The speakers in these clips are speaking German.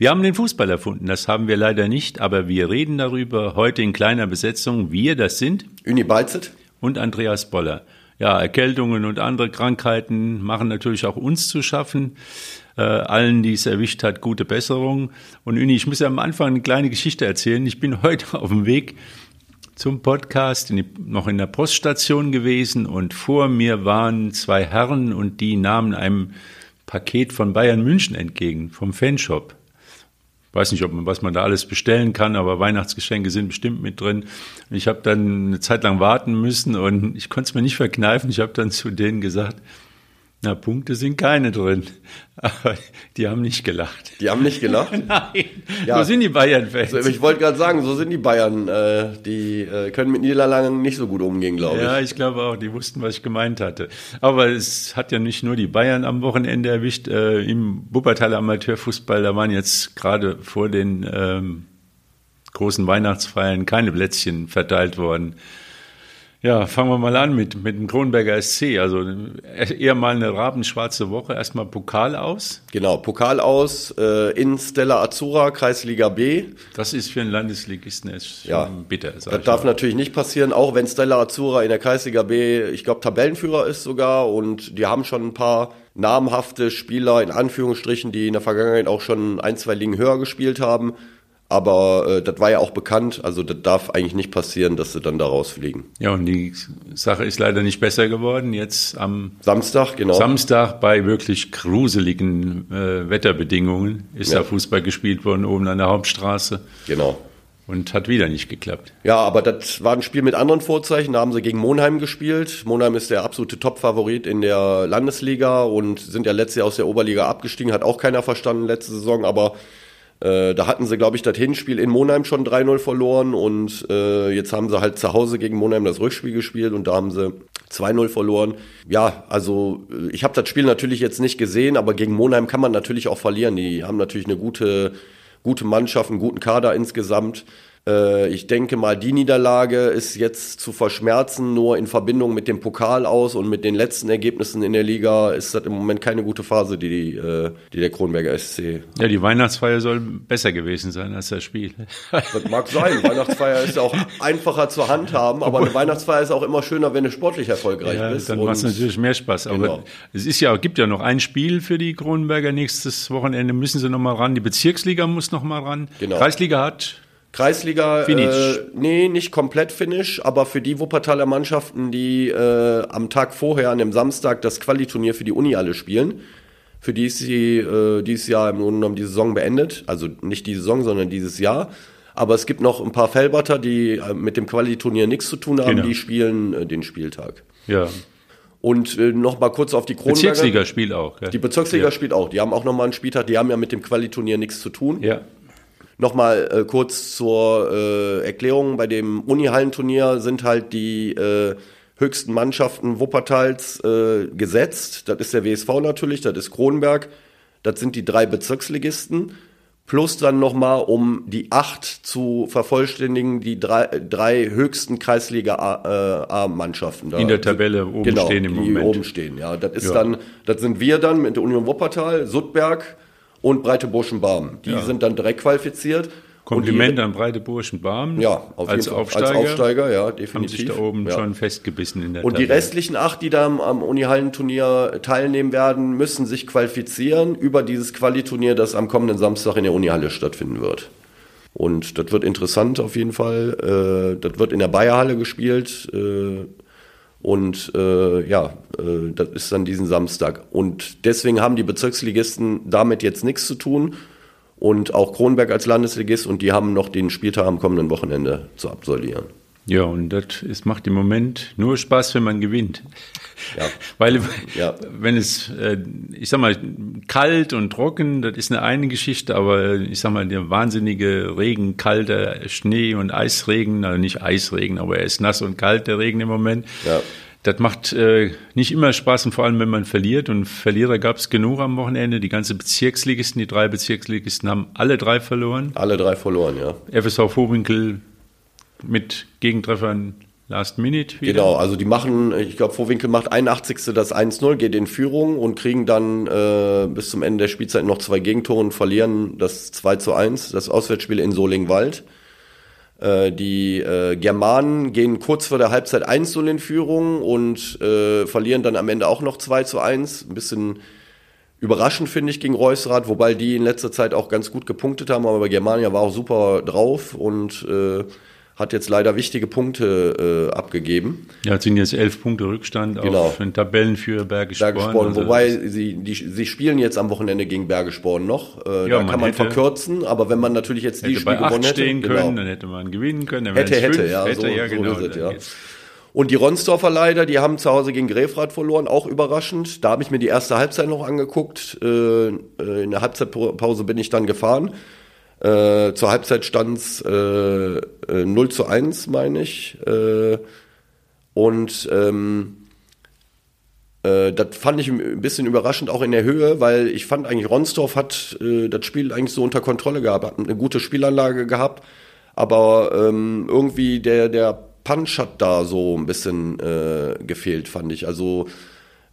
Wir haben den Fußball erfunden, das haben wir leider nicht, aber wir reden darüber heute in kleiner Besetzung. Wir, das sind Uni Balzet und Andreas Boller. Ja, Erkältungen und andere Krankheiten machen natürlich auch uns zu schaffen. Äh, allen, die es erwischt hat, gute Besserung. Und Uni, ich muss ja am Anfang eine kleine Geschichte erzählen. Ich bin heute auf dem Weg zum Podcast in die, noch in der Poststation gewesen und vor mir waren zwei Herren und die nahmen einem Paket von Bayern München entgegen, vom Fanshop weiß nicht, ob man, was man da alles bestellen kann, aber Weihnachtsgeschenke sind bestimmt mit drin. Ich habe dann eine Zeit lang warten müssen und ich konnte es mir nicht verkneifen. Ich habe dann zu denen gesagt, na, Punkte sind keine drin. Aber die haben nicht gelacht. Die haben nicht gelacht? Nein. Ja. So sind die Bayern-Fans. Ich wollte gerade sagen, so sind die Bayern. Äh, die äh, können mit Niederlagen nicht so gut umgehen, glaube ich. Ja, ich glaube auch. Die wussten, was ich gemeint hatte. Aber es hat ja nicht nur die Bayern am Wochenende erwischt. Äh, Im Wuppertaler Amateurfußball, da waren jetzt gerade vor den ähm, großen Weihnachtsfeiern keine Plätzchen verteilt worden. Ja, fangen wir mal an mit, mit dem Kronberger SC. Also eher mal eine rabenschwarze Woche. Erstmal Pokal aus. Genau, Pokal aus äh, in Stella Azura, Kreisliga B. Das ist für einen Landesligisten ist schon ja, bitter. Das darf mal. natürlich nicht passieren, auch wenn Stella Azura in der Kreisliga B, ich glaube, Tabellenführer ist sogar. Und die haben schon ein paar namhafte Spieler, in Anführungsstrichen, die in der Vergangenheit auch schon ein, zwei Ligen höher gespielt haben. Aber äh, das war ja auch bekannt, also das darf eigentlich nicht passieren, dass sie dann da rausfliegen. Ja, und die Sache ist leider nicht besser geworden. Jetzt am Samstag, genau. Samstag bei wirklich gruseligen äh, Wetterbedingungen ist ja. da Fußball gespielt worden, oben an der Hauptstraße. Genau. Und hat wieder nicht geklappt. Ja, aber das war ein Spiel mit anderen Vorzeichen. Da haben sie gegen Monheim gespielt. Monheim ist der absolute Top-Favorit in der Landesliga und sind ja letztes Jahr aus der Oberliga abgestiegen. Hat auch keiner verstanden letzte Saison, aber äh, da hatten sie, glaube ich, das Hinspiel in Monheim schon 3-0 verloren und äh, jetzt haben sie halt zu Hause gegen Monheim das Rückspiel gespielt und da haben sie 2-0 verloren. Ja, also äh, ich habe das Spiel natürlich jetzt nicht gesehen, aber gegen Monheim kann man natürlich auch verlieren. Die haben natürlich eine gute, gute Mannschaft, einen guten Kader insgesamt. Äh, ich denke mal, die Niederlage ist jetzt zu verschmerzen, nur in Verbindung mit dem Pokal aus und mit den letzten Ergebnissen in der Liga ist das im Moment keine gute Phase, die, die, äh, die der Kronberger SC. Ja, die Weihnachtsfeier soll besser gewesen sein als das Spiel. Das mag sein. Weihnachtsfeier ist ja auch einfacher zur Handhaben, aber eine Weihnachtsfeier ist auch immer schöner, wenn du sportlich erfolgreich ja, bist. Dann macht es natürlich mehr Spaß. Aber genau. es ist ja, gibt ja noch ein Spiel für die Kronberger nächstes Wochenende. Müssen sie noch mal ran. Die Bezirksliga muss noch mal ran. Genau. Kreisliga hat Kreisliga, Äh, nee, nicht komplett Finish, aber für die Wuppertaler Mannschaften, die äh, am Tag vorher, an dem Samstag, das Qualiturnier für die Uni alle spielen, für die ist sie äh, dieses Jahr im Grunde genommen die Saison beendet. Also nicht die Saison, sondern dieses Jahr. Aber es gibt noch ein paar Fellbatter, die äh, mit dem Qualiturnier nichts zu tun haben, genau. die spielen äh, den Spieltag. Ja. Und äh, noch mal kurz auf die Kronberger. Bezirksliga spielt auch. Ja. Die Bezirksliga ja. spielt auch. Die haben auch noch mal einen Spieltag. Die haben ja mit dem Qualiturnier nichts zu tun. Ja. Nochmal äh, kurz zur äh, Erklärung. Bei dem Unihallenturnier sind halt die äh, höchsten Mannschaften Wuppertals äh, gesetzt. Das ist der WSV natürlich, das ist Kronberg, das sind die drei Bezirksligisten. Plus dann nochmal, um die acht zu vervollständigen, die drei, drei höchsten Kreisliga-A-Mannschaften. In der Tabelle oben genau, stehen im die Moment. oben stehen, ja. Das ist ja. dann, das sind wir dann mit der Union Wuppertal, Suttberg, und Breite Burschen-Barm. Die ja. sind dann direkt qualifiziert. Kompliment die, an Breite Burschen-Barm. Ja, auf als jeden Fall. Aufsteiger. Als Aufsteiger, ja, definitiv. Haben sich da oben ja. schon festgebissen in der Und Tabelle. die restlichen acht, die da am Unihallenturnier teilnehmen werden, müssen sich qualifizieren über dieses Qualiturnier, das am kommenden Samstag in der Unihalle stattfinden wird. Und das wird interessant auf jeden Fall. Äh, das wird in der Bayerhalle gespielt. Und äh, ja, äh, das ist dann diesen Samstag. Und deswegen haben die Bezirksligisten damit jetzt nichts zu tun. Und auch Kronberg als Landesligist und die haben noch den Spieltag am kommenden Wochenende zu absolvieren. Ja, und das ist, macht im Moment nur Spaß, wenn man gewinnt. Ja. Weil, ja. wenn es, äh, ich sag mal, kalt und trocken, das ist eine eine Geschichte, aber ich sag mal, der wahnsinnige Regen, kalter Schnee und Eisregen, also nicht Eisregen, aber er ist nass und kalt, der Regen im Moment. Ja. Das macht äh, nicht immer Spaß und vor allem, wenn man verliert. Und Verlierer gab es genug am Wochenende. Die ganze Bezirksligisten, die drei Bezirksligisten haben alle drei verloren. Alle drei verloren, ja. FSV Vorwinkel mit Gegentreffern Last Minute wieder. Genau, also die machen, ich glaube, Vorwinkel macht 81. das 1-0, geht in Führung und kriegen dann äh, bis zum Ende der Spielzeit noch zwei Gegentore und verlieren das 2 zu 1, das Auswärtsspiel in Solingwald. Äh, die äh, Germanen gehen kurz vor der Halbzeit 1-0 in Führung und äh, verlieren dann am Ende auch noch 2 zu 1. Ein bisschen überraschend, finde ich, gegen Reusrad, wobei die in letzter Zeit auch ganz gut gepunktet haben, aber Germania war auch super drauf und äh, hat jetzt leider wichtige Punkte äh, abgegeben. Ja, es sind jetzt elf Punkte Rückstand genau. auf den Tabellenführer Bergesporn. Bergesporn, also wobei sie, die, sie spielen jetzt am Wochenende gegen Bergesporn noch. Äh, ja, da kann man hätte, verkürzen, aber wenn man natürlich jetzt die Spiele gewonnen hätte, stehen können, genau. dann hätte man gewinnen können. Dann hätte, hätte, fünf, ja, hätte, so, ja, genau, so es, ja. Und die Ronsdorfer leider, die haben zu Hause gegen Grefrath verloren, auch überraschend. Da habe ich mir die erste Halbzeit noch angeguckt. Äh, äh in der Halbzeitpause bin ich dann gefahren. Äh, zur Halbzeit stand es äh, 0 äh, zu 1, meine ich. Äh, und ähm, äh, das fand ich ein bisschen überraschend auch in der Höhe, weil ich fand eigentlich, Ronsdorf hat äh, das Spiel eigentlich so unter Kontrolle gehabt, hat eine gute Spielanlage gehabt, aber ähm, irgendwie der, der Punch hat da so ein bisschen gefehlt, fand ich. Also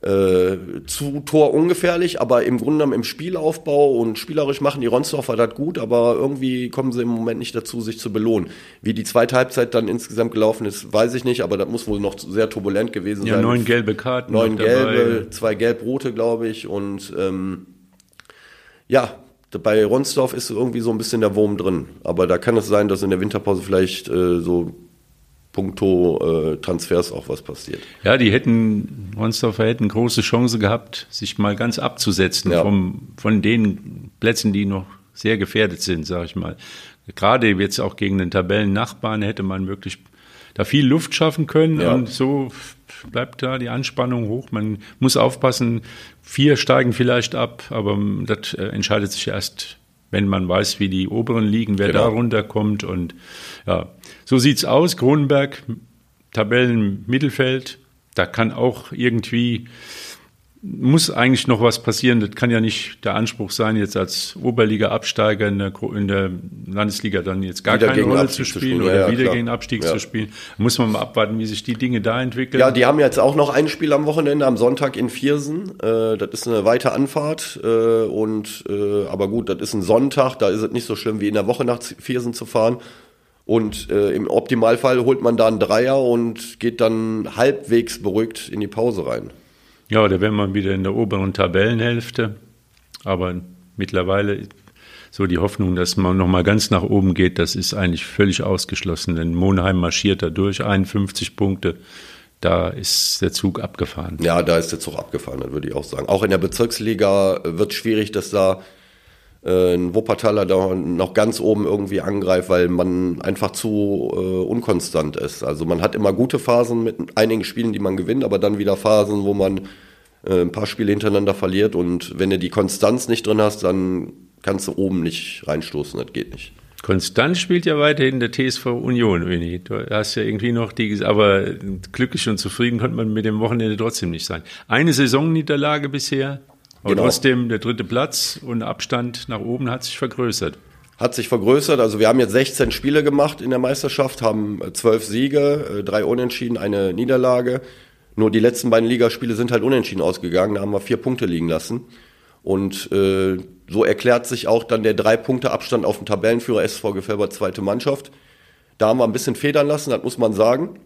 äh, zu Tor ungefährlich, aber im Grunde genommen im Spielaufbau und spielerisch machen die Ronsdorfer das gut, aber irgendwie kommen sie im Moment nicht dazu, sich zu belohnen. Wie die zweite Halbzeit dann insgesamt gelaufen ist, weiß ich nicht, aber das muss wohl noch sehr turbulent gewesen ja, sein. Ja, neun gelbe Karten. Neun gelbe, zwei gelb-rote, glaube ich, und ähm, ja, bei Ronsdorf ist irgendwie so ein bisschen der Wurm drin. Aber da kann es sein, dass in der Winterpause vielleicht äh, so puncto äh, Transfers auch was passiert. Ja, die hätten, Ronsdorfer hätten große Chance gehabt, sich mal ganz abzusetzen ja. vom, von den Plätzen, die noch sehr gefährdet sind, sage ich mal. Gerade jetzt auch gegen den Tabellennachbarn hätte man wirklich da viel Luft schaffen können ja. und so bleibt da die Anspannung hoch. Man muss aufpassen, vier steigen vielleicht ab, aber das äh, entscheidet sich erst wenn man weiß, wie die oberen liegen, wer genau. da runterkommt. Und ja, so sieht's aus. Kronenberg, Tabellenmittelfeld, da kann auch irgendwie muss eigentlich noch was passieren. Das kann ja nicht der Anspruch sein, jetzt als Oberliga-Absteiger in der, in der Landesliga dann jetzt gar wieder keine Rolle Abstieg zu spielen, zu oder ja, wieder klar. gegen Abstieg ja. zu spielen. muss man mal abwarten, wie sich die Dinge da entwickeln. Ja, die haben jetzt auch noch ein Spiel am Wochenende, am Sonntag in Viersen. Äh, das ist eine weite Anfahrt. Äh, und äh, aber gut, das ist ein Sonntag, da ist es nicht so schlimm wie in der Woche nach Viersen zu fahren. Und äh, im Optimalfall holt man da einen Dreier und geht dann halbwegs beruhigt in die Pause rein. Ja, da wäre man wieder in der oberen Tabellenhälfte. Aber mittlerweile so die Hoffnung, dass man nochmal ganz nach oben geht, das ist eigentlich völlig ausgeschlossen. Denn Monheim marschiert da durch, 51 Punkte. Da ist der Zug abgefahren. Ja, da ist der Zug abgefahren, das würde ich auch sagen. Auch in der Bezirksliga wird es schwierig, dass da äh, ein Wuppertaler da noch ganz oben irgendwie angreift, weil man einfach zu äh, unkonstant ist. Also man hat immer gute Phasen mit einigen Spielen, die man gewinnt, aber dann wieder Phasen, wo man äh, ein paar Spiele hintereinander verliert und wenn du die Konstanz nicht drin hast, dann kannst du oben nicht reinstoßen, das geht nicht. Konstant spielt ja weiterhin der TSV Union, Winnie. Du hast ja irgendwie noch die, aber glücklich und zufrieden konnte man mit dem Wochenende trotzdem nicht sein. Eine Saisonniederlage bisher, aber genau. trotzdem der dritte Platz und Abstand nach oben hat sich vergrößert. Hat sich vergrößert. Also wir haben jetzt 16 Spiele gemacht in der Meisterschaft, haben zwölf Siege, äh, drei Unentschieden, eine Niederlage. Nur die letzten beiden Ligaspiele sind halt unentschieden ausgegangen. Da haben wir vier Punkte liegen lassen. Und äh, so erklärt sich auch dann der drei Punkte Abstand auf den Tabellenführer SV Gefälber zweite Mannschaft. Da haben wir ein bisschen federn lassen, das muss man sagen.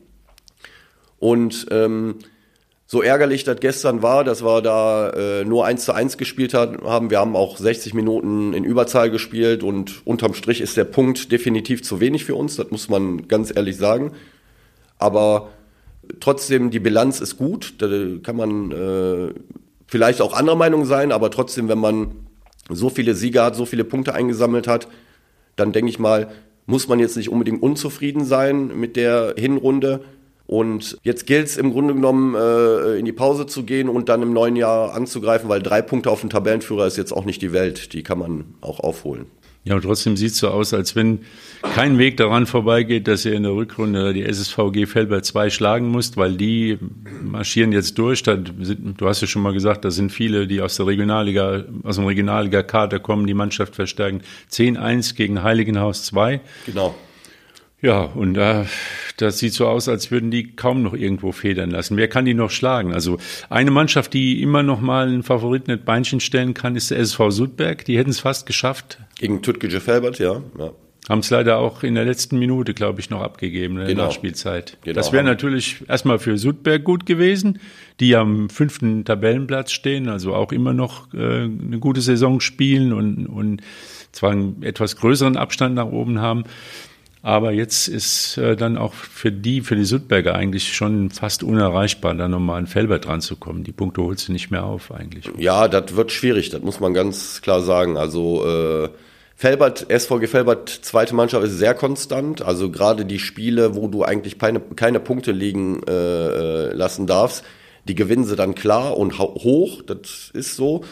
Und ähm, so ärgerlich das gestern war, dass wir da äh, nur eins zu eins gespielt haben. Wir haben auch 60 Minuten in Überzahl gespielt und unterm Strich ist der Punkt definitiv zu wenig für uns, das muss man ganz ehrlich sagen. Aber trotzdem, die Bilanz ist gut, da kann man äh, vielleicht auch anderer Meinung sein, aber trotzdem, wenn man so viele Siege hat, so viele Punkte eingesammelt hat, dann denke ich mal, muss man jetzt nicht unbedingt unzufrieden sein mit der Hinrunde. Und jetzt gilt es im Grunde genommen, äh, in die Pause zu gehen und dann im neuen Jahr anzugreifen, weil drei Punkte auf den Tabellenführer ist jetzt auch nicht die Welt. Die kann man auch aufholen. Ja, und trotzdem sieht es so aus, als wenn kein Weg daran vorbeigeht, dass ihr in der Rückrunde die SSVG Felber 2 schlagen musst, weil die marschieren jetzt durch. Da sind, du hast ja schon mal gesagt, da sind viele, die aus der Regionalliga, aus dem Regionalliga-Kader kommen, die Mannschaft verstärken. 10-1 gegen Heiligenhaus 2. Genau. Ja, und da, das sieht so aus, als würden die kaum noch irgendwo federn lassen. Wer kann die noch schlagen? Also eine Mannschaft, die immer noch mal einen Favoriten mit Beinchen stellen kann, ist der SV Sudberg. Die hätten es fast geschafft. Gegen Tutke Felbert, ja. ja. Haben es leider auch in der letzten Minute, glaube ich, noch abgegeben, in der genau. Nachspielzeit. Genau. Das wäre natürlich erstmal für Sudberg gut gewesen, die am fünften Tabellenplatz stehen, also auch immer noch äh, eine gute Saison spielen und, und zwar einen etwas größeren Abstand nach oben haben. Aber jetzt ist äh, dann auch für die, für die Südberger eigentlich schon fast unerreichbar, da nochmal an Felbert dran zu kommen. Die Punkte holst du nicht mehr auf eigentlich. Ja, das wird schwierig, das muss man ganz klar sagen. Also äh, Felbert, SVG Felbert, zweite Mannschaft ist sehr konstant. Also gerade die Spiele, wo du eigentlich keine, keine Punkte liegen äh, äh lassen darfst, die gewinnen sie dann klar und hoch. Das ist so.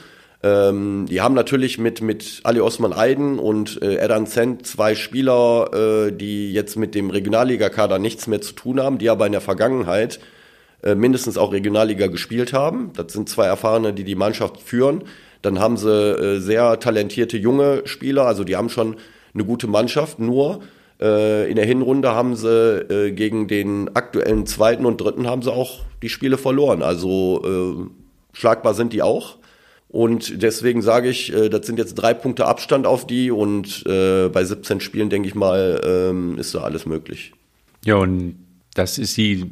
Ähm, die haben natürlich mit, mit Ali Osman Eiden und äh, Edan Zent zwei Spieler, äh, die jetzt mit dem Regionalligakader nichts mehr zu tun haben, die aber in der Vergangenheit äh, mindestens auch Regionalliga gespielt haben. Das sind zwei Erfahrene, die die Mannschaft führen. Dann haben sie äh, sehr talentierte junge Spieler, also die haben schon eine gute Mannschaft, nur äh, in der Hinrunde haben sie äh, gegen den aktuellen zweiten und dritten haben sie auch die Spiele verloren. Also schlagbar sind die auch. Und deswegen sage ich, äh, das sind jetzt drei Punkte Abstand auf die und äh, bei 17 Spielen, denke ich mal, ähm, ist da alles möglich. Ja, und das ist die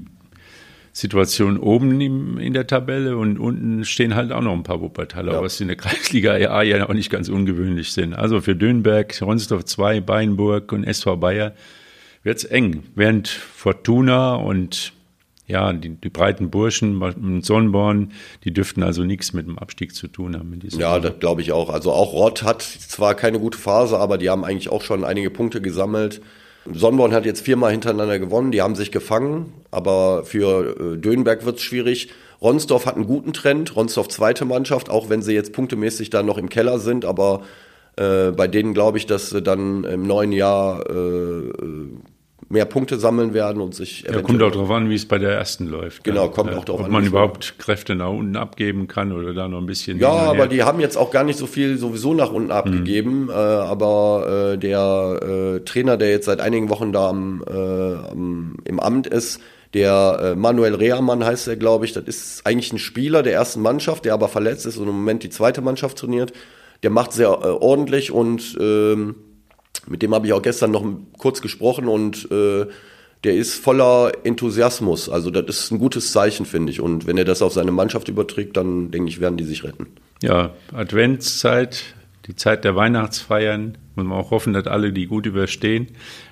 Situation oben im, in der Tabelle und unten stehen halt auch noch ein paar Wuppertaler, ja. was in der Kreisliga A ja auch nicht ganz ungewöhnlich sind. Also für Dönberg, Ronsdorf 2, Beinburg und SV Bayer wird's eng. Während Fortuna und ja, die, die breiten Burschen, Sonnenborn, die dürften also nichts mit dem Abstieg zu tun haben. ja, das glaube ich auch. Also auch Rott hat zwar keine gute Phase, aber die haben eigentlich auch schon einige Punkte gesammelt. Sonnenborn hat jetzt viermal hintereinander gewonnen, die haben sich gefangen, aber für äh, Dönberg wird es schwierig. Ronsdorf hat einen guten Trend, Ronsdorf zweite Mannschaft, auch wenn sie jetzt punktemäßig da noch im Keller sind, aber äh, bei denen glaube ich, dass sie dann im neuen Jahr äh, mehr Punkte sammeln werden und sich ja, kommt auch darauf an, wie es bei der ersten läuft. Genau, kommt ja, auch darauf an. Ob man überhaupt Kräfte nach unten abgeben kann oder da noch ein bisschen. Ja, aber die haben jetzt auch gar nicht so viel sowieso nach unten abgegeben. Mhm. Äh, aber äh, der äh, Trainer, der jetzt seit einigen Wochen da am, äh, am im Amt ist, der äh, Manuel Rehrmann heißt er, glaube ich, das ist eigentlich ein Spieler der ersten Mannschaft, der aber verletzt ist und im Moment die zweite Mannschaft trainiert. Der macht sehr äh, ordentlich und ähm, mit dem habe ich auch gestern noch kurz gesprochen und äh, der ist voller Enthusiasmus. Also das ist ein gutes Zeichen, finde ich. Und wenn er das auf seine Mannschaft überträgt, dann denke ich, werden die sich retten. Ja, Adventszeit, die Zeit der Weihnachtsfeiern. Muss man auch hoffen, dass alle die gut überstehen.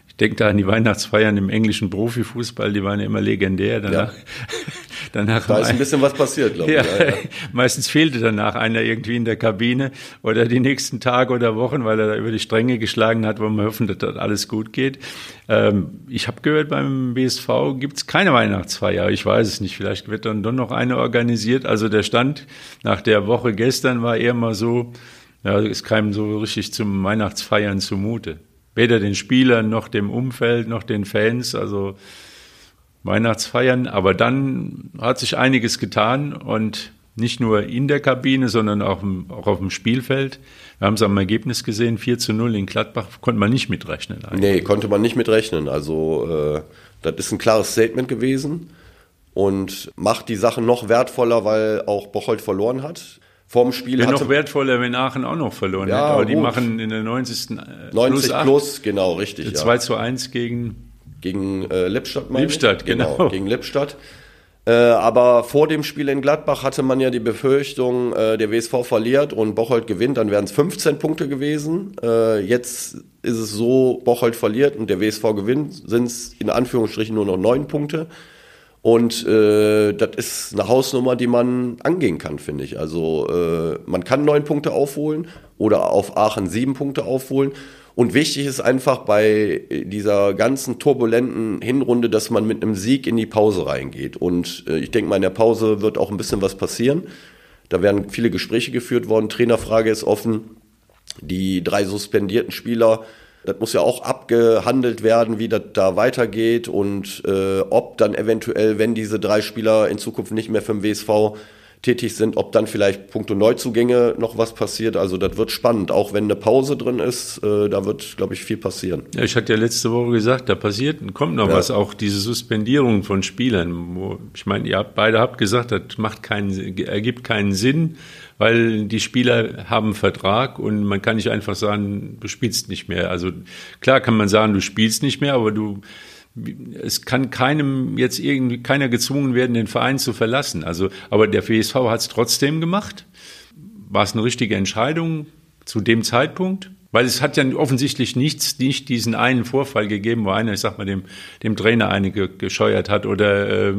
Ich denke da an die Weihnachtsfeiern im englischen Profifußball, die waren ja immer legendär. Danach, ja. danach da ist ein bisschen was passiert, glaube ich. Ja, ja, meistens fehlte danach einer irgendwie in der Kabine oder die nächsten Tage oder Wochen, weil er da über die Stränge geschlagen hat, wo man hoffen, dass das alles gut geht. Ähm, ich habe gehört, beim BSV gibt es keine Weihnachtsfeier. Ich weiß es nicht. Vielleicht wird dann doch noch eine organisiert. Also der Stand nach der Woche gestern war eher mal so, ja, es kam so richtig zum Weihnachtsfeiern zumute weder den Spielern noch dem Umfeld noch den Fans. Also Weihnachtsfeiern. Aber dann hat sich einiges getan und nicht nur in der Kabine, sondern auch, auch auf dem Spielfeld. Wir haben es am Ergebnis gesehen, 4 zu 0 in Gladbach, konnte man nicht mitrechnen. Eigentlich. Nee, konnte man nicht mitrechnen. Also äh, das ist ein klares Statement gewesen und macht die Sache noch wertvoller, weil auch Bocholt verloren hat vorm Spiel Wäre noch wertvoller, wenn Aachen auch noch verloren ja, hätte. Aber gut. die machen in der 90. 90 plus, plus genau, richtig. 2 ja. zu 1 gegen gegen äh, Lippstadt, meine Lippstadt, genau. genau. Gegen Lippstadt. Äh, aber vor dem Spiel in Gladbach hatte man ja die Befürchtung, äh, der WSV verliert und Bocholt gewinnt, dann wären es 15 Punkte gewesen. Äh, jetzt ist es so, Bocholt verliert und der WSV gewinnt, sind es in Anführungsstrichen nur noch neun Punkte. Und äh, das ist eine Hausnummer, die man angehen kann, finde ich. Also äh, man kann neun Punkte aufholen oder auf Aachen sieben Punkte aufholen. Und wichtig ist einfach bei dieser ganzen turbulenten Hinrunde, dass man mit einem Sieg in die Pause reingeht. Und äh, ich denke mal, in der Pause wird auch ein bisschen was passieren. Da werden viele Gespräche geführt worden. Trainerfrage ist offen. Die drei suspendierten Spieler das muss ja auch abgehandelt werden, wie das da weitergeht und äh, ob dann eventuell, wenn diese drei Spieler in Zukunft nicht mehr für den WSV tätig sind, ob dann vielleicht punkto Neuzugänge noch was passiert. Also das wird spannend, auch wenn eine Pause drin ist, äh, da wird, glaube ich, viel passieren. Ja, ich hatte ja letzte Woche gesagt, da passiert, kommt noch ja. was, auch diese Suspendierung von Spielern. Wo, ich meine, ihr habt, beide habt gesagt, das macht keinen, ergibt keinen Sinn, weil die Spieler haben einen Vertrag und man kann nicht einfach sagen, du spielst nicht mehr. Also klar kann man sagen, du spielst nicht mehr, aber du es kann keinem jetzt irgendwie keiner gezwungen werden, den Verein zu verlassen. Also, aber der WSV hat es trotzdem gemacht. War es eine richtige Entscheidung zu dem Zeitpunkt? Weil es hat ja offensichtlich nichts, nicht diesen einen Vorfall gegeben, wo einer, ich sag mal, dem, dem Trainer einige gescheuert hat oder äh,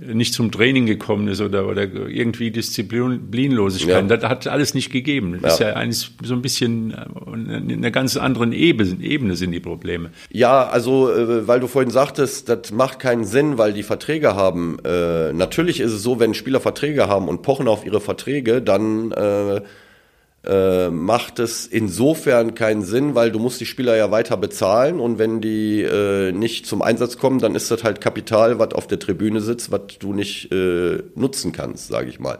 nicht zum Training gekommen ist oder, oder irgendwie Disziplinlosigkeit. Ja. Das hat alles nicht gegeben. Das ja. ist ja eigentlich so ein bisschen äh, in einer ganz anderen Ebene, Ebene sind die Probleme. Ja, also äh, weil du vorhin sagtest, das macht keinen Sinn, weil die Verträge haben. Äh, natürlich ist es so, wenn Spieler Verträge haben und pochen auf ihre Verträge, dann äh, äh, macht es insofern keinen Sinn, weil du musst die Spieler ja weiter bezahlen und wenn die äh, nicht zum Einsatz kommen, dann ist das halt Kapital, was auf der Tribüne sitzt, was du nicht äh, nutzen kannst, sage ich mal.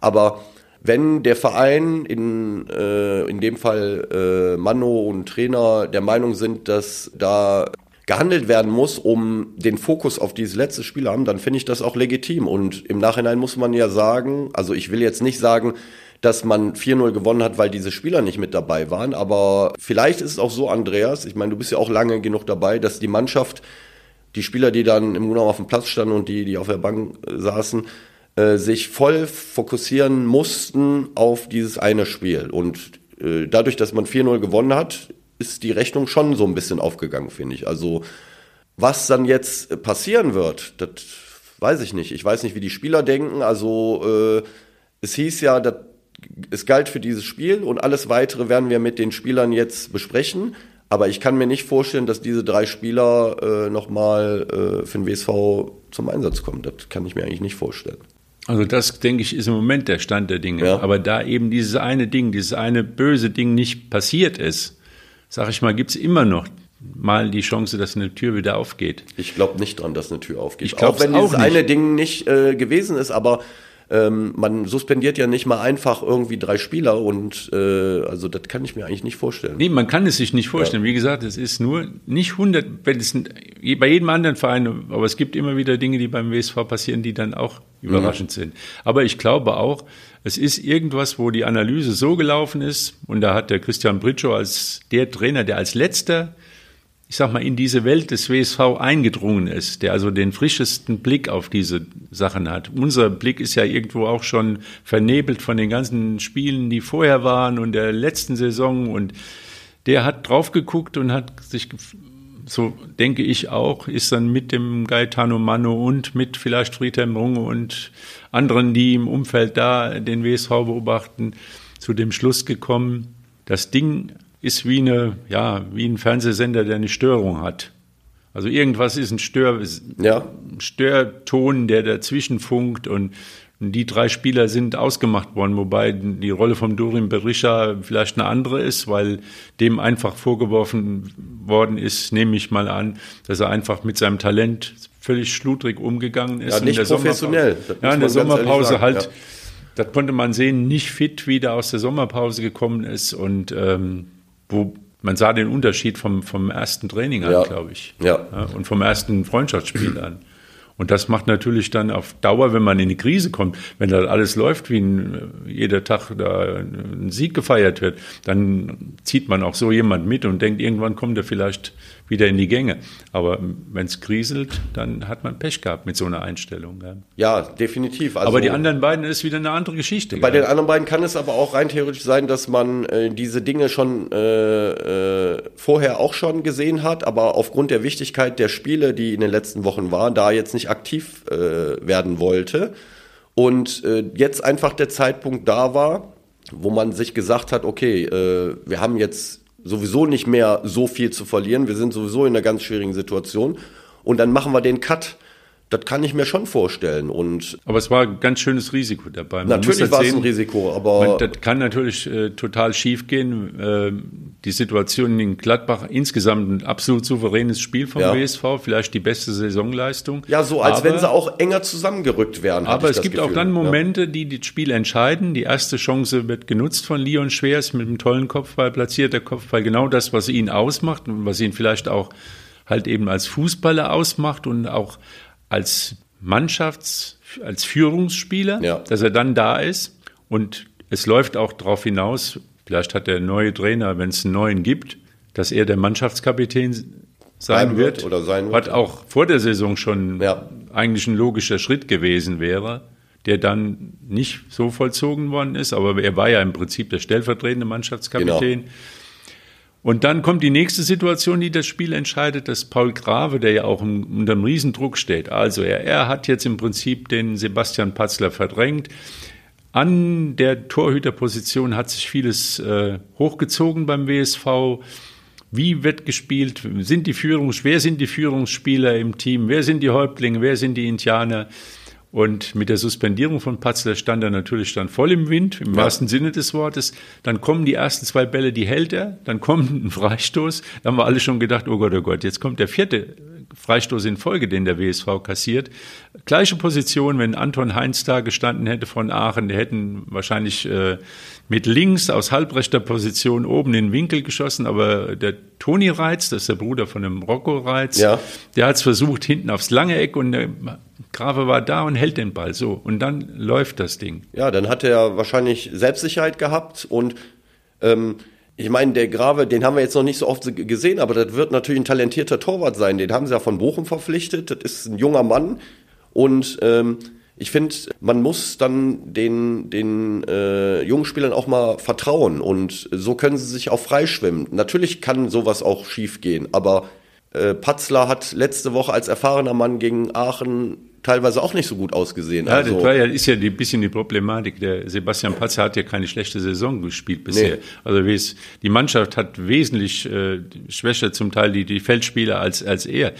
Aber wenn der Verein, in, äh, in dem Fall äh, Mano und Trainer, der Meinung sind, dass da gehandelt werden muss, um den Fokus auf dieses letzte Spiel haben, dann finde ich das auch legitim. Und im Nachhinein muss man ja sagen, also ich will jetzt nicht sagen, dass man 4-0 gewonnen hat, weil diese Spieler nicht mit dabei waren. Aber vielleicht ist es auch so, Andreas, ich meine, du bist ja auch lange genug dabei, dass die Mannschaft, die Spieler, die dann im Grunde auf dem Platz standen und die, die auf der Bank äh, saßen, äh, sich voll fokussieren mussten auf dieses eine Spiel. Und äh, dadurch, dass man 4-0 gewonnen hat, ist die Rechnung schon so ein bisschen aufgegangen, finde ich. Also was dann jetzt passieren wird, das weiß ich nicht. Ich weiß nicht, wie die Spieler denken. Also äh, es hieß ja, dass es galt für dieses Spiel und alles weitere werden wir mit den Spielern jetzt besprechen. Aber ich kann mir nicht vorstellen, dass diese drei Spieler äh, nochmal äh, für den WSV zum Einsatz kommen. Das kann ich mir eigentlich nicht vorstellen. Also das, denke ich, ist im Moment der Stand der Dinge. Ja. Aber da eben dieses eine Ding, dieses eine böse Ding nicht passiert ist, sage ich mal, gibt es immer noch mal die Chance, dass eine Tür wieder aufgeht. Ich glaube nicht dran, dass eine Tür aufgeht. Ich glaube, wenn dieses auch eine Ding nicht äh, gewesen ist, aber ähm, man suspendiert ja nicht mal einfach irgendwie drei Spieler und äh, also das kann ich mir eigentlich nicht vorstellen. Nee, man kann es sich nicht vorstellen. Ja. Wie gesagt, es ist nur nicht 100, wenn es bei jedem anderen Verein, aber es gibt immer wieder Dinge, die beim WSV passieren, die dann auch überraschend mhm. sind. Aber ich glaube auch, es ist irgendwas, wo die Analyse so gelaufen ist und da hat der Christian Britschow als der Trainer, der als letzter ich sag mal, in diese Welt des WSV eingedrungen ist, der also den frischesten Blick auf diese Sachen hat. Unser Blick ist ja irgendwo auch schon vernebelt von den ganzen Spielen, die vorher waren und der letzten Saison und der hat drauf geguckt und hat sich, so denke ich auch, ist dann mit dem Gaetano Mano und mit vielleicht Friedhelm Runge und anderen, die im Umfeld da den WSV beobachten, zu dem Schluss gekommen, das Ding ist wie, eine, ja, wie ein Fernsehsender, der eine Störung hat. Also irgendwas ist ein Stör, ja. Störton, der dazwischen funkt und die drei Spieler sind ausgemacht worden, wobei die Rolle von Dorin Berisha vielleicht eine andere ist, weil dem einfach vorgeworfen worden ist, nehme ich mal an, dass er einfach mit seinem Talent völlig schludrig umgegangen ist. Ja, nicht professionell. Ja, in der Sommerpause halt, ja. das konnte man sehen, nicht fit wieder aus der Sommerpause gekommen ist und ähm, wo man sah den Unterschied vom, vom ersten Training an, ja. glaube ich. Ja. ja. Und vom ersten Freundschaftsspiel an. Und das macht natürlich dann auf Dauer, wenn man in die Krise kommt, wenn da alles läuft, wie ein, jeder Tag da ein Sieg gefeiert wird, dann zieht man auch so jemand mit und denkt, irgendwann kommt er vielleicht wieder in die Gänge. Aber wenn es kriselt, dann hat man Pech gehabt mit so einer Einstellung. Ja, ja definitiv. Also aber die anderen beiden ist wieder eine andere Geschichte. Bei gell? den anderen beiden kann es aber auch rein theoretisch sein, dass man äh, diese Dinge schon äh, äh, vorher auch schon gesehen hat, aber aufgrund der Wichtigkeit der Spiele, die in den letzten Wochen waren, da jetzt nicht aktiv äh, werden wollte. Und äh, jetzt einfach der Zeitpunkt da war, wo man sich gesagt hat, okay, äh, wir haben jetzt sowieso nicht mehr so viel zu verlieren. Wir sind sowieso in einer ganz schwierigen Situation. Und dann machen wir den Cut. Das kann ich mir schon vorstellen. Und aber es war ein ganz schönes Risiko dabei. Man natürlich war es ein Risiko, aber. Man, das kann natürlich äh, total schief gehen. Äh, die Situation in Gladbach insgesamt ein absolut souveränes Spiel vom ja. WSV, vielleicht die beste Saisonleistung. Ja, so als aber, wenn sie auch enger zusammengerückt wären. Aber es gibt Gefühl. auch dann Momente, ja. die das Spiel entscheiden. Die erste Chance wird genutzt von Leon Schwers mit einem tollen Kopfball, platzierter Kopfball. Genau das, was ihn ausmacht und was ihn vielleicht auch halt eben als Fußballer ausmacht und auch als Mannschafts-, als Führungsspieler, ja. dass er dann da ist. Und es läuft auch darauf hinaus, vielleicht hat der neue Trainer, wenn es einen neuen gibt, dass er der Mannschaftskapitän sein wird, oder sein wird. Was auch vor der Saison schon ja. eigentlich ein logischer Schritt gewesen wäre, der dann nicht so vollzogen worden ist. Aber er war ja im Prinzip der stellvertretende Mannschaftskapitän. Genau. Und dann kommt die nächste Situation, die das Spiel entscheidet, dass Paul Grave, der ja auch unter einem Riesendruck steht, also er, er hat jetzt im Prinzip den Sebastian Patzler verdrängt. An der Torhüterposition hat sich vieles äh, hochgezogen beim WSV. Wie wird gespielt? Sind die Führungs wer sind die Führungsspieler im Team? Wer sind die Häuptlinge? Wer sind die Indianer? Und mit der Suspendierung von Patzler stand er natürlich dann voll im Wind, im ja. wahrsten Sinne des Wortes. Dann kommen die ersten zwei Bälle, die hält er. Dann kommt ein Freistoß. Da haben wir alle schon gedacht, oh Gott, oh Gott, jetzt kommt der vierte Freistoß in Folge, den der WSV kassiert. Gleiche Position, wenn Anton Heinz da gestanden hätte von Aachen, der hätten wahrscheinlich äh, mit links aus halbrechter Position oben in den Winkel geschossen, aber der Toni Reitz, das ist der Bruder von dem Rocco Reitz, ja. der hat es versucht hinten aufs lange Eck und der Grave war da und hält den Ball so und dann läuft das Ding. Ja, dann hat er wahrscheinlich Selbstsicherheit gehabt und ähm, ich meine, der Grave, den haben wir jetzt noch nicht so oft gesehen, aber das wird natürlich ein talentierter Torwart sein. Den haben sie ja von Bochum verpflichtet. Das ist ein junger Mann und ähm, ich finde, man muss dann den, den äh, jungen Spielern auch mal vertrauen und so können sie sich auch freischwimmen. Natürlich kann sowas auch schief gehen, aber äh, Patzler hat letzte Woche als erfahrener Mann gegen Aachen teilweise auch nicht so gut ausgesehen. Ja, also, das war ja, ist ja ein bisschen die Problematik. Der Sebastian Patzer hat ja keine schlechte Saison gespielt bisher. Nee. Also die Mannschaft hat wesentlich äh, schwächer zum Teil die, die Feldspieler als, als er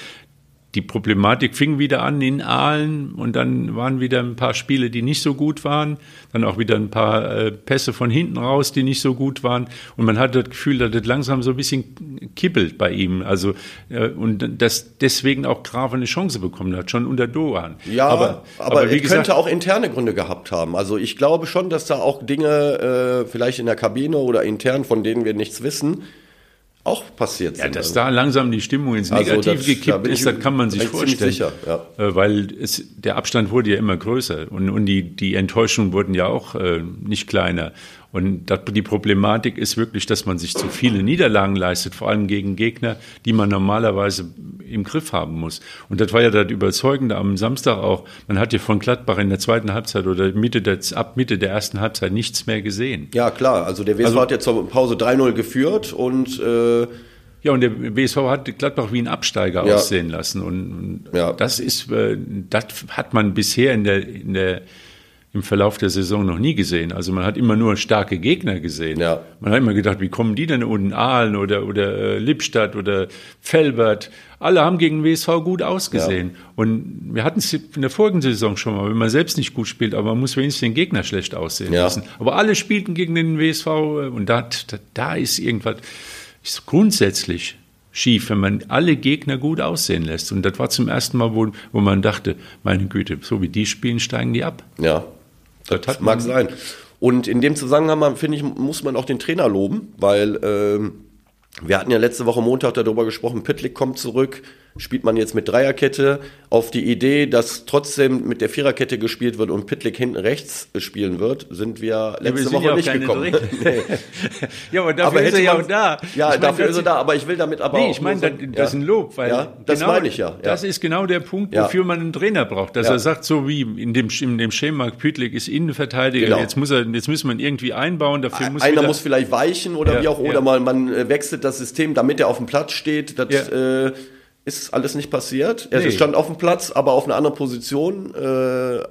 die Problematik fing wieder an in Aalen und dann waren wieder ein paar Spiele, die nicht so gut waren, dann auch wieder ein paar äh, Pässe von hinten raus, die nicht so gut waren und man hat das Gefühl, dass das langsam so ein bisschen kippelt bei ihm, also äh, und dass deswegen auch Grave eine Chance bekommen hat, schon unter Doan. Ja, aber, aber, aber wie gesagt, könnte auch interne Gründe gehabt haben. Also ich glaube schon, dass da auch Dinge äh, vielleicht in der Kabine oder intern, von denen wir nichts wissen, auch passiert ja, sind. Ja, dass da langsam die Stimmung ins also Negative also das, gekippt da ist, das kann man sich vorstellen. Sicher, ja. Äh, weil es, der Abstand wurde ja immer größer und, und die, die Enttäuschungen wurden ja auch äh, nicht kleiner. Und die Problematik ist wirklich, dass man sich zu viele Niederlagen leistet, vor allem gegen Gegner, die man normalerweise im Griff haben muss. Und das war ja das Überzeugende am Samstag auch. Man hat ja von Gladbach in der zweiten Halbzeit oder Mitte der, ab Mitte der ersten Halbzeit nichts mehr gesehen. Ja, klar. Also der WSV also, hat ja zur Pause 3-0 geführt und äh ja, und der WSV hat Gladbach wie ein Absteiger ja. aussehen lassen. Und, und ja. das ist, äh, das hat man bisher in der, in der im Verlauf der Saison noch nie gesehen. Also man hat immer nur starke Gegner gesehen. Ja. Man hat immer gedacht, wie kommen die denn unten? Aalen oder, oder äh, Lippstadt oder Felbert. Alle haben gegen den WSV gut ausgesehen. Ja. Und wir hatten es in der vorigen Saison schon mal, wenn man selbst nicht gut spielt, aber man muss wenigstens den Gegner schlecht aussehen ja. lassen. Aber alle spielten gegen den WSV äh, und da, da, da ist irgendwas ist grundsätzlich schief, wenn man alle Gegner gut aussehen lässt. Und das war zum ersten Mal, wo, wo man dachte, meine Güte, so wie die spielen, steigen die ab. Ja, das, das mag sein. Und in dem Zusammenhang, finde ich, muss man auch den Trainer loben, weil ähm, wir hatten ja letzte Woche Montag darüber gesprochen, Pitlick kommt zurück, spielt man jetzt mit Dreierkette auf die Idee, dass trotzdem mit der Viererkette gespielt wird und Pitlick hinten rechts spielen wird, sind wir letzte ja, wir Woche nicht gekommen. nee. ja, aber dafür aber ist er ja auch da. Ja, ich dafür ist er da, aber ich will damit aber nee, ich meine, das, das ist ein Lob, weil ja, das genau, meine ich ja, ja. Das ist genau der Punkt, wofür man einen Trainer braucht, dass er sagt, so wie in dem, in dem Schema, Pitlick ist Innenverteidiger, genau. jetzt muss er, jetzt muss man irgendwie einbauen, dafür muss Einer muss vielleicht weichen oder wie auch, oder mal, man äh, wechselt das System, damit er auf dem Platz steht, das, äh, ist alles nicht passiert. Er nee. stand auf dem Platz, aber auf einer anderen Position äh,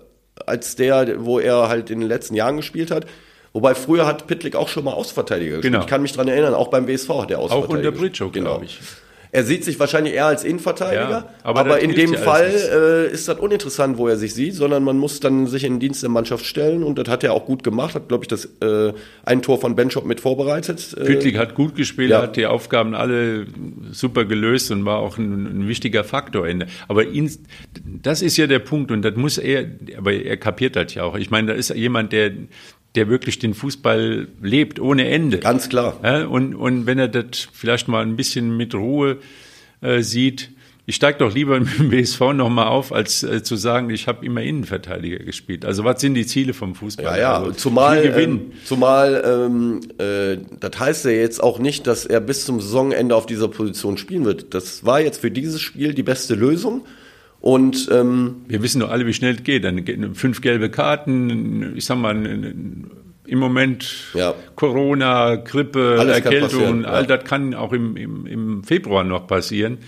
als der, wo er halt in den letzten Jahren gespielt hat. Wobei früher hat Pitlick auch schon mal Außenverteidiger gespielt. Genau. Ich kann mich daran erinnern, auch beim WSV hat er Außenverteidiger Auch unter Bridgeau, genau. glaube ich. Er sieht sich wahrscheinlich eher als Innenverteidiger, Ja, aber, aber in dem Fall äh, ist das uninteressant, wo er sich sieht, sondern man muss dann sich in den Dienst der Mannschaft stellen und das hat er auch gut gemacht, hat glaube ich das äh, ein Tor von Benchop mit vorbereitet. Äh, Pütlik hat gut gespielt, ja. hat die Aufgaben alle super gelöst und war auch ein, ein wichtiger Faktor. In, aber ihn, das ist ja der Punkt und das muss er, aber er kapiert das ja auch. Ich meine, da ist jemand, der, der wirklich den Fußball lebt ohne Ende. Ganz klar. Ja, und, und wenn er das vielleicht mal ein bisschen mit Ruhe äh, sieht, ich steige doch lieber mit dem BSV nochmal auf, als äh, zu sagen, ich habe immer Innenverteidiger gespielt. Also was sind die Ziele vom Fußball? Ja, ja, also, zumal, ähm, zumal ähm, äh, das heißt ja jetzt auch nicht, dass er bis zum Saisonende auf dieser Position spielen wird. Das war jetzt für dieses Spiel die beste Lösung. Und ähm, Wir wissen doch alle, wie schnell es geht. Dann fünf gelbe Karten, ich sag mal, im Moment Ja. Corona, Grippe, Alles Erkältung, ja. all das kann auch im, im, im Februar noch passieren.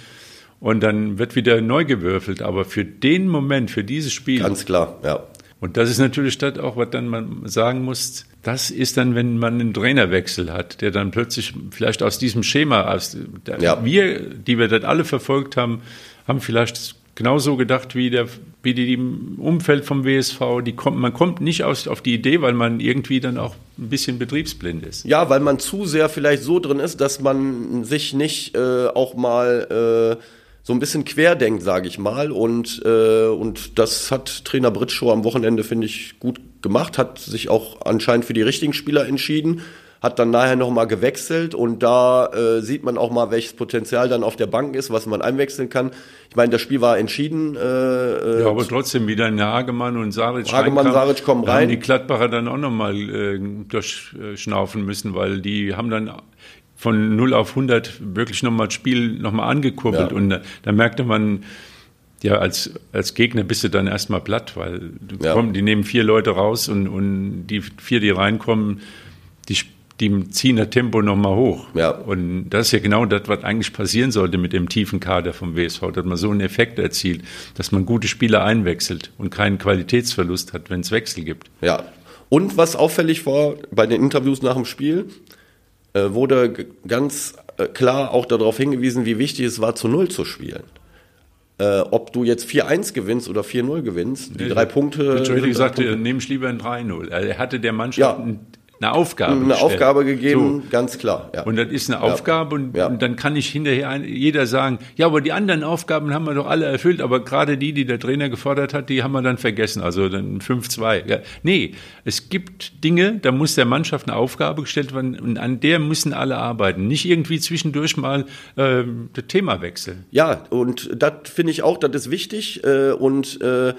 Und dann wird wieder neu gewürfelt. Aber für den Moment, für dieses Spiel, ganz klar, ja. und das ist natürlich das auch, was dann man sagen muss, das ist dann, wenn man einen Trainerwechsel hat, der dann plötzlich vielleicht aus diesem Schema, aus, Ja. wir, die wir das alle verfolgt haben, haben vielleicht genauso gedacht wie, der, wie die im Umfeld vom WSV. Die kommt, man kommt nicht aus, auf die Idee, weil man irgendwie dann auch ein bisschen betriebsblind ist. Ja, weil man zu sehr vielleicht so drin ist, dass man sich nicht äh, auch mal äh, so ein bisschen querdenkt, sage ich mal. Und, äh, und das hat Trainer Britschow am Wochenende, finde ich, gut gemacht, hat sich auch anscheinend für die richtigen Spieler entschieden, hat dann nachher nochmal gewechselt und da äh, sieht man auch mal, welches Potenzial dann auf der Bank ist, was man einwechseln kann. Ich meine, das Spiel war entschieden. Äh, äh, Ja, aber trotzdem wieder eine Hagemann und Saric Hagemann, reinkamen. Saric kommen Da haben rein. die Gladbacher dann auch nochmal äh, durchschnaufen müssen, weil die haben dann von 0 auf 100 wirklich nochmal das Spiel nochmal angekurbelt. Ja. Und da, da merkte man, ja, als, als Gegner bist du dann erstmal platt, weil Ja. komm, die nehmen vier Leute raus und, und die vier, die reinkommen, die, die ziehen das Tempo nochmal hoch. Ja. Und das ist ja genau das, was eigentlich passieren sollte mit dem tiefen Kader vom WSV, dass man so einen Effekt erzielt, dass man gute Spieler einwechselt und keinen Qualitätsverlust hat, wenn es Wechsel gibt. Ja. Und was auffällig war bei den Interviews nach dem Spiel, äh, wurde ganz äh, klar auch darauf hingewiesen, wie wichtig es war, zu Null zu spielen. Äh, ob du jetzt 4-1 gewinnst oder 4-0 gewinnst, die drei Punkte. Gesagt, Punkte. nehme ich lieber ein 3-0. Also Er hatte der Mannschaft Ja. Eine Aufgabe eine gestellt. Aufgabe gegeben, So. ganz klar. Ja. Und das ist eine Aufgabe und, Ja. und dann kann nicht hinterher ein, jeder sagen, ja, aber die anderen Aufgaben haben wir doch alle erfüllt, aber gerade die, die der Trainer gefordert hat, die haben wir dann vergessen, also dann 5-2. Ja. Nee, es gibt Dinge, da muss der Mannschaft eine Aufgabe gestellt werden und an der müssen alle arbeiten. Nicht irgendwie zwischendurch mal äh, das Thema wechseln. Ja, und das finde ich auch, das ist wichtig. Äh, und äh, äh,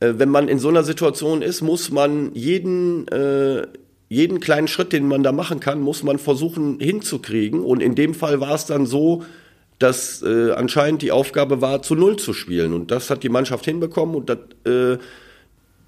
wenn man in so einer Situation ist, muss man jeden, äh, jeden kleinen Schritt, den man da machen kann, muss man versuchen hinzukriegen. Und in dem Fall war es dann so, dass äh, anscheinend die Aufgabe war, zu Null zu spielen. Und das hat die Mannschaft hinbekommen. Und das, äh,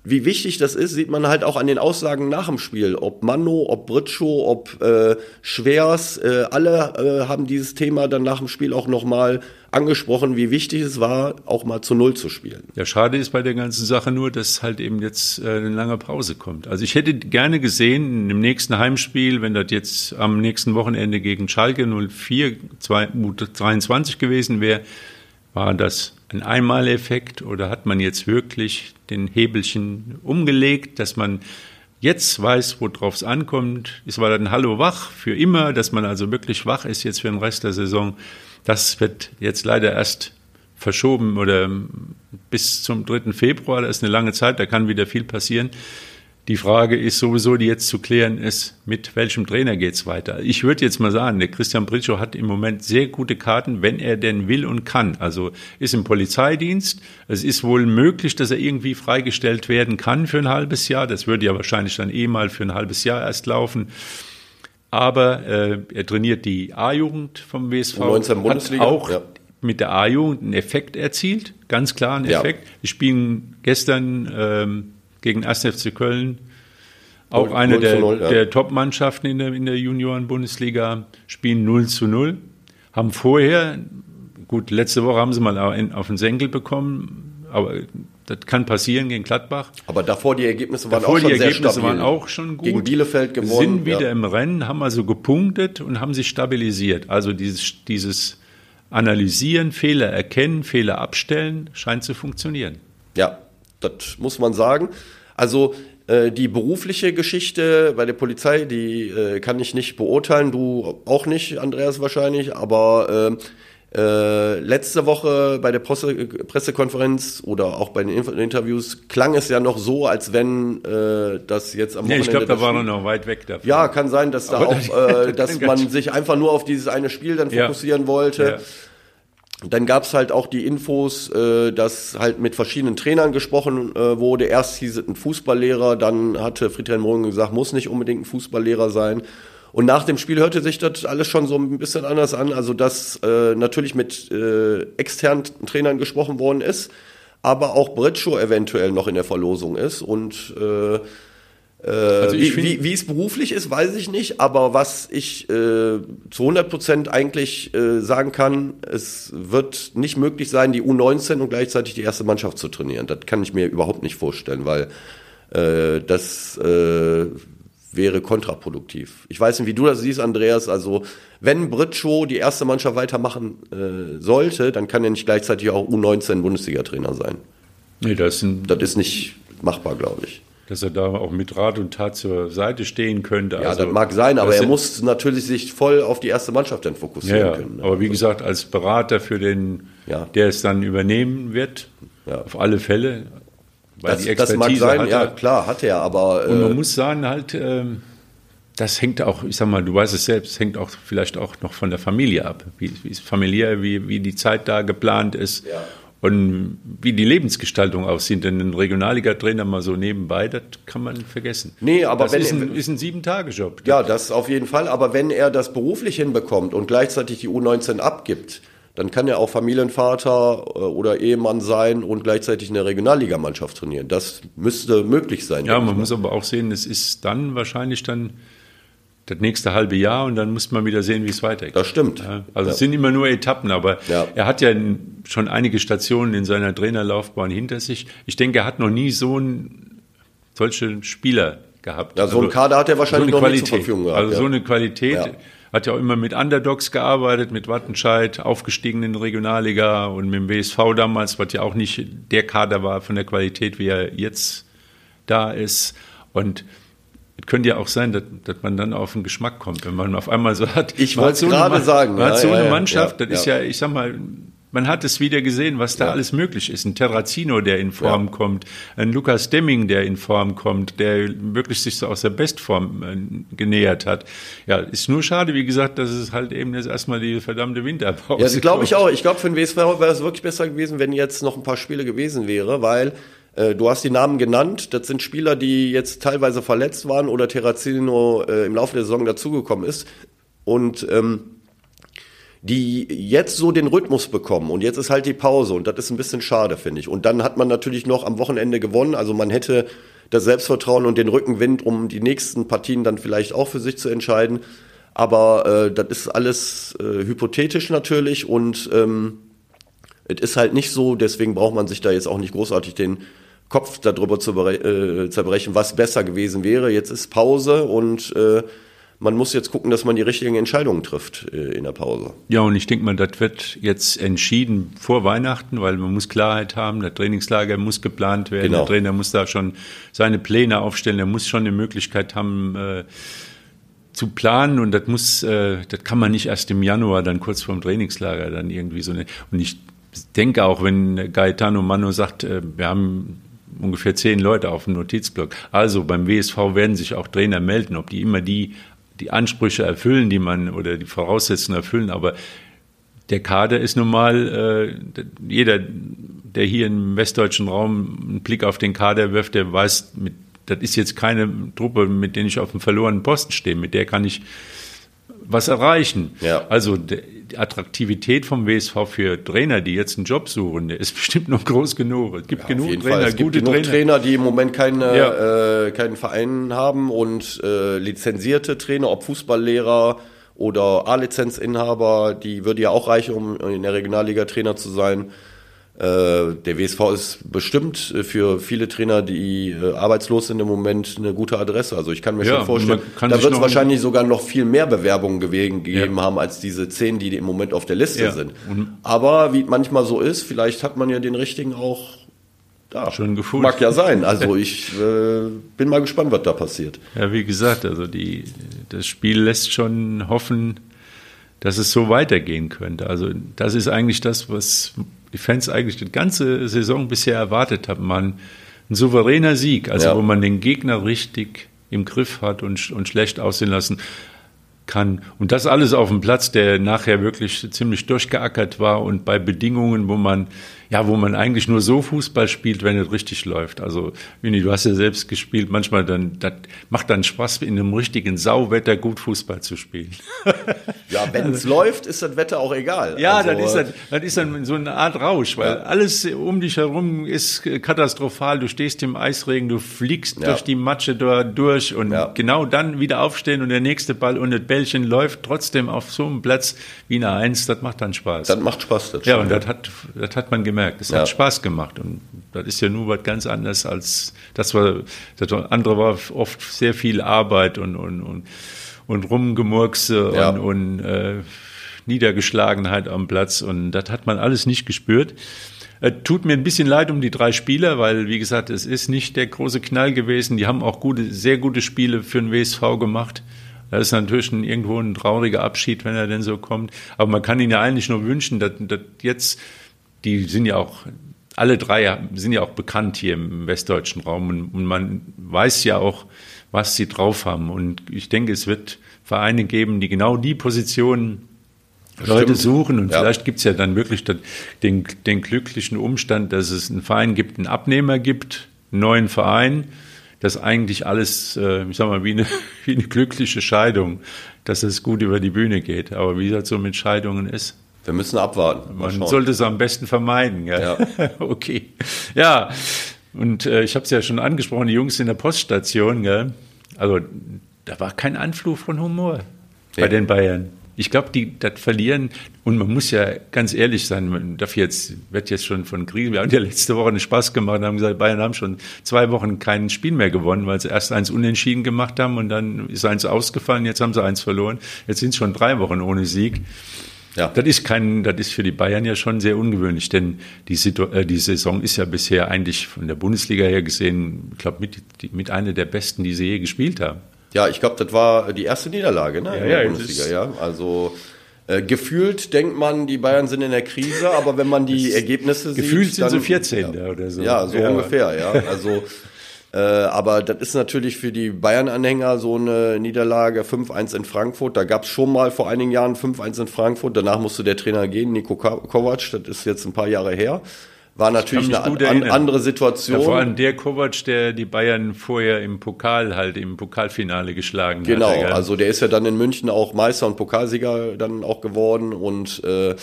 wie wichtig das ist, sieht man halt auch an den Aussagen nach dem Spiel. Ob Manno, ob Britschow, ob äh, Schwers, äh, alle äh, haben dieses Thema dann nach dem Spiel auch nochmal angesprochen, wie wichtig es war, auch mal zu Null zu spielen. Ja, schade ist bei der ganzen Sache nur, dass halt eben jetzt äh, eine lange Pause kommt. Also ich hätte gerne gesehen, im nächsten Heimspiel, wenn das jetzt am nächsten Wochenende gegen Schalke 04 2, 23 gewesen wäre, war das ein Einmaleffekt oder hat man jetzt wirklich den Hebelchen umgelegt, dass man jetzt weiß, worauf es ankommt? Es war dann Hallo wach für immer, dass man also wirklich wach ist jetzt für den Rest der Saison. Das wird jetzt leider erst verschoben oder bis zum 3. Februar. Das ist eine lange Zeit, da kann wieder viel passieren. Die Frage ist sowieso, die jetzt zu klären ist, mit welchem Trainer geht's weiter? Ich würde jetzt mal sagen, der Christian Britschow hat im Moment sehr gute Karten, wenn er denn will und kann. Also ist im Polizeidienst. Es ist wohl möglich, dass er irgendwie freigestellt werden kann für ein halbes Jahr. Das würde ja wahrscheinlich dann eh mal für ein halbes Jahr erst laufen. Aber äh, er trainiert die A-Jugend vom WSV. U19 Bundesliga, Hat auch ja. mit der A-Jugend einen Effekt erzielt, ganz klar einen Ja. Effekt. Wir spielen gestern ähm, gegen 1. FC Köln, auch 0 eine zu der, 0, ja. der Top-Mannschaften in der, in der Junioren-Bundesliga, spielen 0 zu 0. Haben vorher, gut, letzte Woche haben sie mal auf den Senkel bekommen, aber das kann passieren gegen Gladbach. Aber davor die Ergebnisse waren Davor auch schon die Ergebnisse stabil. waren auch schon gut. Gegen Bielefeld gewonnen. Sind wieder ja. im Rennen, haben also gepunktet und haben sich stabilisiert. Also dieses, dieses analysieren, Fehler erkennen, Fehler abstellen, scheint zu funktionieren. Ja, das muss man sagen. Also äh, die berufliche Geschichte bei der Polizei, die äh, kann ich nicht beurteilen, du auch nicht, Andreas wahrscheinlich, aber äh, äh, letzte Woche bei der Presse Pressekonferenz oder auch bei den Interviews klang es ja noch so, als wenn äh, das jetzt am nee, Wochenende. ich glaube, da war er noch weit weg davon. Ja, kann sein, dass da auch, äh, dass man sich einfach nur auf dieses eine Spiel dann fokussieren ja. wollte. Ja. Dann gab's halt auch die Infos, äh, dass halt mit verschiedenen Trainern gesprochen äh, wurde. Erst hieß es ein Fußballlehrer, dann hatte Friedhelm Morgen gesagt, muss nicht unbedingt ein Fußballlehrer sein. Und nach dem Spiel hörte sich das alles schon so ein bisschen anders an. Also, dass äh, natürlich mit äh, externen Trainern gesprochen worden ist, aber auch Britschow eventuell noch in der Verlosung ist. Und äh, also wie, wie, wie es beruflich ist, weiß ich nicht. Aber was ich äh, zu 100 Prozent eigentlich äh, sagen kann, es wird nicht möglich sein, die U19 und gleichzeitig die erste Mannschaft zu trainieren. Das kann ich mir überhaupt nicht vorstellen, weil äh, das äh, wäre kontraproduktiv. Ich weiß nicht, wie du das siehst, Andreas. Also, wenn Britschow die erste Mannschaft weitermachen äh, sollte, dann kann er nicht gleichzeitig auch U19 Bundesliga-Trainer sein. Nee, das das ist nicht machbar, glaube ich. Dass er da auch mit Rat und Tat zur Seite stehen könnte. Ja, also, das mag sein, aber er muss natürlich sich voll auf die erste Mannschaft dann fokussieren ja, können. Aber wie gesagt, als Berater für den, ja. der es dann übernehmen wird, ja. auf alle Fälle, weil das, die Expertise das mag sein, ja klar, hat er, aber. Äh und man muss sagen, halt, äh, das hängt auch, ich sag mal, du weißt es selbst, hängt auch vielleicht auch noch von der Familie ab, wie, wie familiär, wie, wie die Zeit da geplant ist. Ja. Und wie die Lebensgestaltung aussieht, denn ein Regionalliga-Trainer mal so nebenbei, das kann man vergessen. Nee, aber das wenn ist ein, ist ein Sieben-Tage-Job. Ja, das auf jeden Fall. Aber wenn er das beruflich hinbekommt und gleichzeitig die U19 abgibt, dann kann er auch Familienvater äh, oder Ehemann sein und gleichzeitig in der Regionalligamannschaft trainieren. Das müsste möglich sein. Ja, man muss aber auch sehen, es ist dann wahrscheinlich dann das nächste halbe Jahr und dann muss man wieder sehen, wie es weitergeht. Das stimmt. Also es sind immer nur Etappen, aber er hat ja schon einige Stationen in seiner Trainerlaufbahn hinter sich. Ich denke, er hat noch nie so einen, solche Spieler gehabt. Ja, so einen also Kader hat er wahrscheinlich so noch Qualität, nicht zur Verfügung gehabt. Also so eine Qualität hat ja auch immer mit Underdogs gearbeitet, mit Wattenscheid, aufgestiegen in die Regionalliga und mit dem WSV damals, was ja auch nicht der Kader war von der Qualität, wie er jetzt da ist. Und es könnte ja auch sein, dass, dass man dann auf den Geschmack kommt, wenn man auf einmal so hat. Ich wollte so gerade sagen. Man ja, hat so ja, eine Mannschaft, ja, das ist ja, ich sag mal, man hat es wieder gesehen, was da ja. alles möglich ist. Ein Terrazino, der in Form ja. kommt, ein Lukas Demming, der in Form kommt, der wirklich sich so aus der Bestform äh, genähert hat. Ja, ist nur schade, wie gesagt, dass es halt eben jetzt erstmal die verdammte Winterpause Ja, das glaube ich auch. Ich glaube, für den WSV wäre es wirklich besser gewesen, wenn jetzt noch ein paar Spiele gewesen wäre, weil Du hast die Namen genannt. Das sind Spieler, die jetzt teilweise verletzt waren oder Terrazino äh, im Laufe der Saison dazugekommen ist. Und ähm, die jetzt so den Rhythmus bekommen und jetzt ist halt die Pause und das ist ein bisschen schade, finde ich. Und dann hat man natürlich noch am Wochenende gewonnen, also man hätte das Selbstvertrauen und den Rückenwind, um die nächsten Partien dann vielleicht auch für sich zu entscheiden. Aber äh, das ist alles äh, hypothetisch natürlich und ähm, es ist halt nicht so, deswegen braucht man sich da jetzt auch nicht großartig den Kopf darüber zu äh, zerbrechen, was besser gewesen wäre. Jetzt ist Pause und äh, man muss jetzt gucken, dass man die richtigen Entscheidungen trifft äh, in der Pause. Ja, und ich denke mal, das wird jetzt entschieden vor Weihnachten, weil man muss Klarheit haben, der Trainingslager muss geplant werden, genau. der Trainer muss da schon seine Pläne aufstellen, er muss schon eine Möglichkeit haben, äh, zu planen und das muss, äh, das kann man nicht erst im Januar dann kurz vorm Trainingslager dann irgendwie so eine, und ich denke auch, wenn Gaetano Mano sagt, wir haben ungefähr zehn Leute auf dem Notizblock. Also beim WSV werden sich auch Trainer melden, ob die immer die die Ansprüche erfüllen, die man oder die Voraussetzungen erfüllen, aber der Kader ist nun mal, äh, jeder, der hier im westdeutschen Raum einen Blick auf den Kader wirft, der weiß, mit, das ist jetzt keine Truppe, mit der ich auf dem verlorenen Posten stehe, mit der kann ich was erreichen. Ja. Also die Attraktivität vom WSV für Trainer, die jetzt einen Job suchen, ist bestimmt noch groß genug. Es gibt ja, genug Trainer, es gibt genug Trainer. Trainer, die im Moment keine, ja. äh, keinen Verein haben und äh, lizenzierte Trainer, ob Fußballlehrer oder A-Lizenzinhaber, die würde ja auch reichen, um in der Regionalliga Trainer zu sein. Äh, der WSV ist bestimmt äh, für viele Trainer, die äh, arbeitslos sind im Moment, eine gute Adresse. Also ich kann mir ja, schon vorstellen, da wird es wahrscheinlich sogar noch viel mehr Bewerbungen gegeben ja. haben als diese zehn, die im Moment auf der Liste ja. sind. Aber wie manchmal so ist, vielleicht hat man ja den richtigen auch da. Schon gefunden. Mag ja sein. Also ich äh, bin mal gespannt, was da passiert. Ja, wie gesagt, also die, das Spiel lässt schon hoffen, dass es so weitergehen könnte. Also das ist eigentlich das, was die Fans eigentlich die ganze Saison bisher erwartet haben. Man, ein souveräner Sieg, also ja. wo man den Gegner richtig im Griff hat und, und schlecht aussehen lassen kann. Und das alles auf dem Platz, der nachher wirklich ziemlich durchgeackert war und bei Bedingungen, wo man ja, wo man eigentlich nur so Fußball spielt, wenn es richtig läuft. Also, Winnie, du hast ja selbst gespielt, manchmal dann, das macht dann Spaß, in einem richtigen Sauwetter gut Fußball zu spielen. Ja, wenn es läuft, ist das Wetter auch egal. Ja, also, das, ist dann, das ist dann so eine Art Rausch, weil ja. alles um dich herum ist katastrophal. Du stehst im Eisregen, du fliegst ja. durch die Matsche da durch und ja. genau dann wieder aufstehen und der nächste Ball und das Bällchen läuft trotzdem auf so einem Platz wie eine Eins, das macht dann Spaß. Das macht Spaß, das Ja, und das hat, das hat man gemerkt gemerkt. Es ja. hat Spaß gemacht. Und das ist ja nur was ganz anderes als das war, das andere war oft sehr viel Arbeit und, und, und, und Rumgemurkse ja. und, und äh, Niedergeschlagenheit am Platz. Und das hat man alles nicht gespürt. Äh, tut mir ein bisschen leid um die drei Spieler, weil, wie gesagt, es ist nicht der große Knall gewesen. Die haben auch gute, sehr gute Spiele für den WSV gemacht. Das ist natürlich ein, irgendwo ein trauriger Abschied, wenn er denn so kommt. Aber man kann ihn ja eigentlich nur wünschen, dass, dass jetzt die sind ja auch, alle drei sind ja auch bekannt hier im westdeutschen Raum und, und man weiß ja auch, was sie drauf haben. Und ich denke, es wird Vereine geben, die genau die Positionen Leute suchen und ja. vielleicht gibt es ja dann wirklich den, den glücklichen Umstand, dass es einen Verein gibt, einen Abnehmer gibt, einen neuen Verein, dass eigentlich alles, äh, ich sag mal, wie eine, wie eine glückliche Scheidung, dass es gut über die Bühne geht. Aber wie das so mit Scheidungen ist. Wir müssen abwarten. Mal Man schauen. sollte es am besten vermeiden. Gell? Ja. okay. Ja, und äh, ich habe es ja schon angesprochen, die Jungs in der Poststation. Gell? Also da war kein Anflug von Humor ja. bei den Bayern. Ich glaube, die das verlieren und man muss ja ganz ehrlich sein, man darf jetzt wird jetzt schon von Krieg. Wir haben ja letzte Woche einen Spaß gemacht und haben gesagt, Bayern haben schon zwei Wochen kein Spiel mehr gewonnen, weil sie erst eins unentschieden gemacht haben und dann ist eins ausgefallen. Jetzt haben sie eins verloren. Jetzt sind es schon drei Wochen ohne Sieg. Ja. Das ist kein, das ist für die Bayern ja schon sehr ungewöhnlich, denn die, Situ äh, die Saison ist ja bisher eigentlich von der Bundesliga her gesehen, ich glaube, mit, mit einer der besten, die sie je gespielt haben. Ja, ich glaube, das war die erste Niederlage ne, ja, in der ja, Bundesliga, ja. Also äh, gefühlt denkt man, die Bayern sind in der Krise, aber wenn man die Ergebnisse sieht. Gefühlt sind sie 14. Ja, oder so. Ja, so ja. ungefähr, ja. Also äh, aber das ist natürlich für die Bayern-Anhänger so eine Niederlage 5-1 in Frankfurt. Da gab es schon mal vor einigen Jahren 5-1 in Frankfurt. Danach musste der Trainer gehen, Niko Kovac. Das ist jetzt ein paar Jahre her. War natürlich eine an, andere Situation. Ja, vor allem der Kovac, der die Bayern vorher im Pokal halt im Pokalfinale geschlagen genau, hat. Genau, also der ist ja dann in München auch Meister und Pokalsieger dann auch geworden und äh,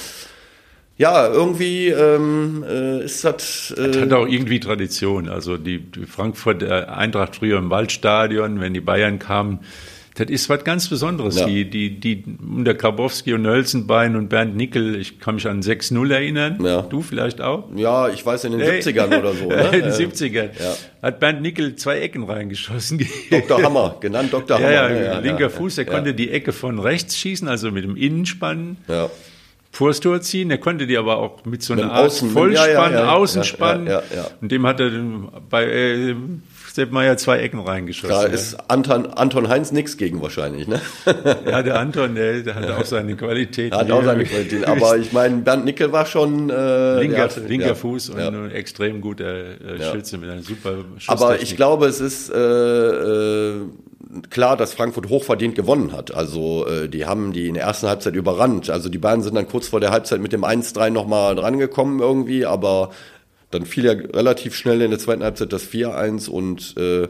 ja, irgendwie ähm, äh, ist das. Äh das hat auch irgendwie Tradition. Also die, die Frankfurt Eintracht früher im Waldstadion, wenn die Bayern kamen, das ist was ganz Besonderes. Ja. Die, die, die unter Grabowski und Hölzenbein und Bernd Nickel, ich kann mich an 6-0 erinnern. Ja. Du vielleicht auch? Ja, ich weiß in den hey. 70ern oder so. Ne? in den 70ern. Ja. Hat Bernd Nickel zwei Ecken reingeschossen. Dr. Hammer, genannt Dr. Hammer. Ja, ja, linker Fuß, der konnte die Ecke von rechts schießen, also mit dem Innenspann. Ja. Vors ziehen. Er konnte die aber auch mit so einer Art Außen, Vollspann, ja, ja, ja, Außenspann. Und dem hat er bei äh, Sepp Meier zwei Ecken reingeschossen. Da ist Anton, Anton Heinz nichts gegen wahrscheinlich, ne? ja, der Anton, der, der hat auch seine Qualität. Hat auch seine Qualität. Aber ich meine, Bernd Nickel war schon äh, linker, hat, linker Fuß und ein extrem guter äh, Schütze mit einer super Aber ich glaube, es ist äh, äh, klar, dass Frankfurt hochverdient gewonnen hat. Also äh, die haben die in der ersten Halbzeit überrannt. Also die beiden sind dann kurz vor der Halbzeit mit dem 1-3 nochmal drangekommen irgendwie, aber dann fiel ja relativ schnell in der zweiten Halbzeit das 4-1 und äh,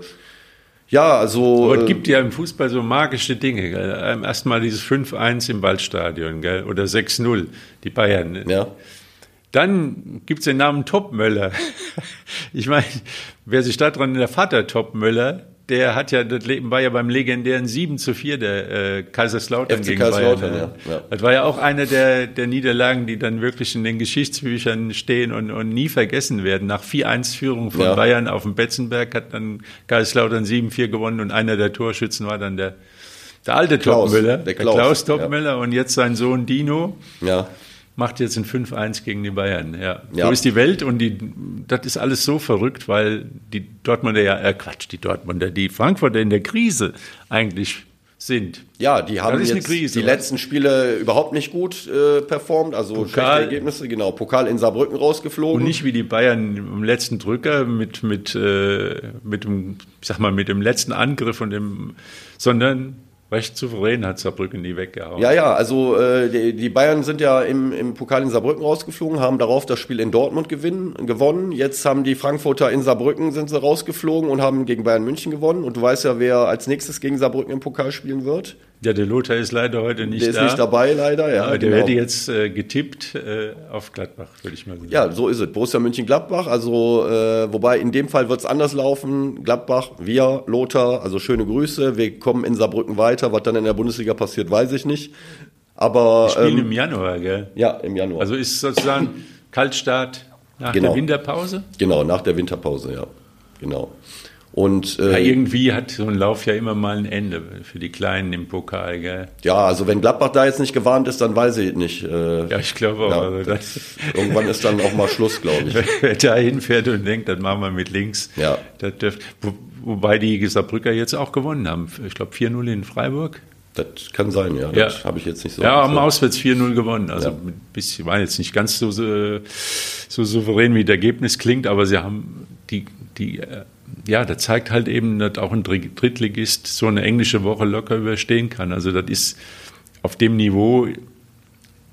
ja, also. Aber es äh, gibt ja im Fußball so magische Dinge. Gell? Ähm, Erstmal dieses 5-1 im Waldstadion, gell? oder 6-0, die Bayern. Ja. Dann gibt's den Namen Topmöller. Ich meine, wer sich daran, der Vater Topmöller, der hat ja, das war ja beim legendären 7 zu 4 der äh, Kaiserslautern FC gegen Kaiserslautern, Bayern. ja. Ja. Das war ja auch eine der, der Niederlagen, die dann wirklich in den Geschichtsbüchern stehen und, und nie vergessen werden. Nach 4-1-Führung von Ja. Bayern auf dem Betzenberg hat dann Kaiserslautern 7-4 gewonnen und einer der Torschützen war dann der, der alte Klaus, Topmüller, der der Klaus, Klaus, Topmüller und jetzt sein Sohn Dino Ja. Macht jetzt ein 5-1 gegen die Bayern. Ja. Ja. So ist die Welt und die, das ist alles so verrückt, weil die Dortmunder ja, äh Quatsch, die Dortmunder, die Frankfurter in der Krise eigentlich sind. Ja, die haben jetzt Krise, die was? letzten Spiele überhaupt nicht gut äh, performt, also Pokal. schlechte Ergebnisse, genau. Pokal in Saarbrücken rausgeflogen. Und nicht wie die Bayern im letzten Drücker mit, mit, äh, mit dem, sag mal, mit dem letzten Angriff und dem, sondern recht souverän hat Saarbrücken die weggehauen. Ja, ja, also äh, die, die Bayern sind ja im, im Pokal in Saarbrücken rausgeflogen, haben darauf das Spiel in Dortmund gewinnen, gewonnen. Jetzt haben die Frankfurter in Saarbrücken sind sie rausgeflogen und haben gegen Bayern München gewonnen. Und du weißt ja, wer als nächstes gegen Saarbrücken im Pokal spielen wird. Ja, der Lothar ist leider heute nicht Der ist nicht dabei, leider. Ja, aber der genau. hätte jetzt äh, getippt äh, auf Gladbach, würde ich mal sagen. Ja, so ist es. Borussia München-Gladbach, also äh, wobei in dem Fall wird es anders laufen. Gladbach, wir, Lothar, also schöne Grüße. Wir kommen in Saarbrücken weiter. Was dann in der Bundesliga passiert, weiß ich nicht. Aber Spielen ähm, im Januar, gell? ja, im Januar. Also ist sozusagen Kaltstart nach Genau. der Winterpause. genau, nach der Winterpause, ja. Genau. Und Ja, äh, irgendwie hat so ein Lauf ja immer mal ein Ende für die Kleinen im Pokal, gell? ja, also wenn Gladbach da jetzt nicht gewarnt ist, dann weiß ich nicht. Äh, Ja, ich glaube auch. Ja, also das, Irgendwann ist dann auch mal Schluss, glaube ich. wer da hinfährt und denkt, das machen wir mit links. Ja. Das dürft, wo, wobei die Saarbrücker jetzt auch gewonnen haben. Ich glaube 4-0 in Freiburg. Das kann sein, ja. Ja. Das habe ich jetzt nicht so. Ja, haben auswärts 4-0 gewonnen. Also Ja. ein bisschen, war jetzt nicht ganz so, so, so souverän, wie das Ergebnis klingt, aber sie haben die, die, äh, ja, das zeigt halt eben, dass auch ein Dri- Drittligist so eine englische Woche locker überstehen kann. Also das ist auf dem Niveau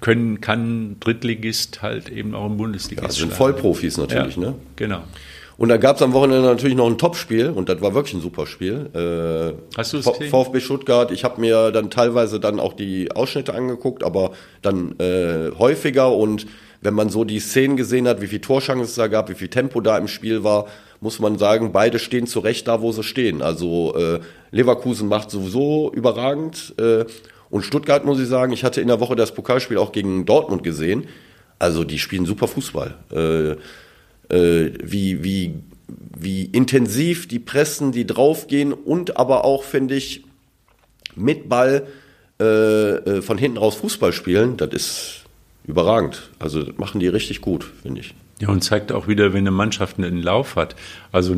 können, kann ein Drittligist halt eben auch im Bundesliga. Ja, das sind Vollprofis natürlich, ne? Genau. Und dann gab es am Wochenende natürlich noch ein Topspiel und das war wirklich ein super Spiel. Äh, Hast du es gesehen? VfB Stuttgart, ich habe mir dann teilweise dann auch die Ausschnitte angeguckt, aber dann äh, häufiger und wenn man so die Szenen gesehen hat, wie viel Torschancen es da gab, wie viel Tempo da im Spiel war, muss man sagen, beide stehen zu Recht da, wo sie stehen. Also äh, Leverkusen macht sowieso überragend äh, und Stuttgart muss ich sagen, ich hatte in der Woche das Pokalspiel auch gegen Dortmund gesehen. Also die spielen super Fußball. Äh, äh, wie, wie, wie intensiv die pressen, die draufgehen und aber auch, finde ich, mit Ball äh, äh, von hinten raus Fußball spielen, das ist überragend. Also das machen die richtig gut, finde ich. Ja, und zeigt auch wieder, wenn eine Mannschaft einen Lauf hat. Also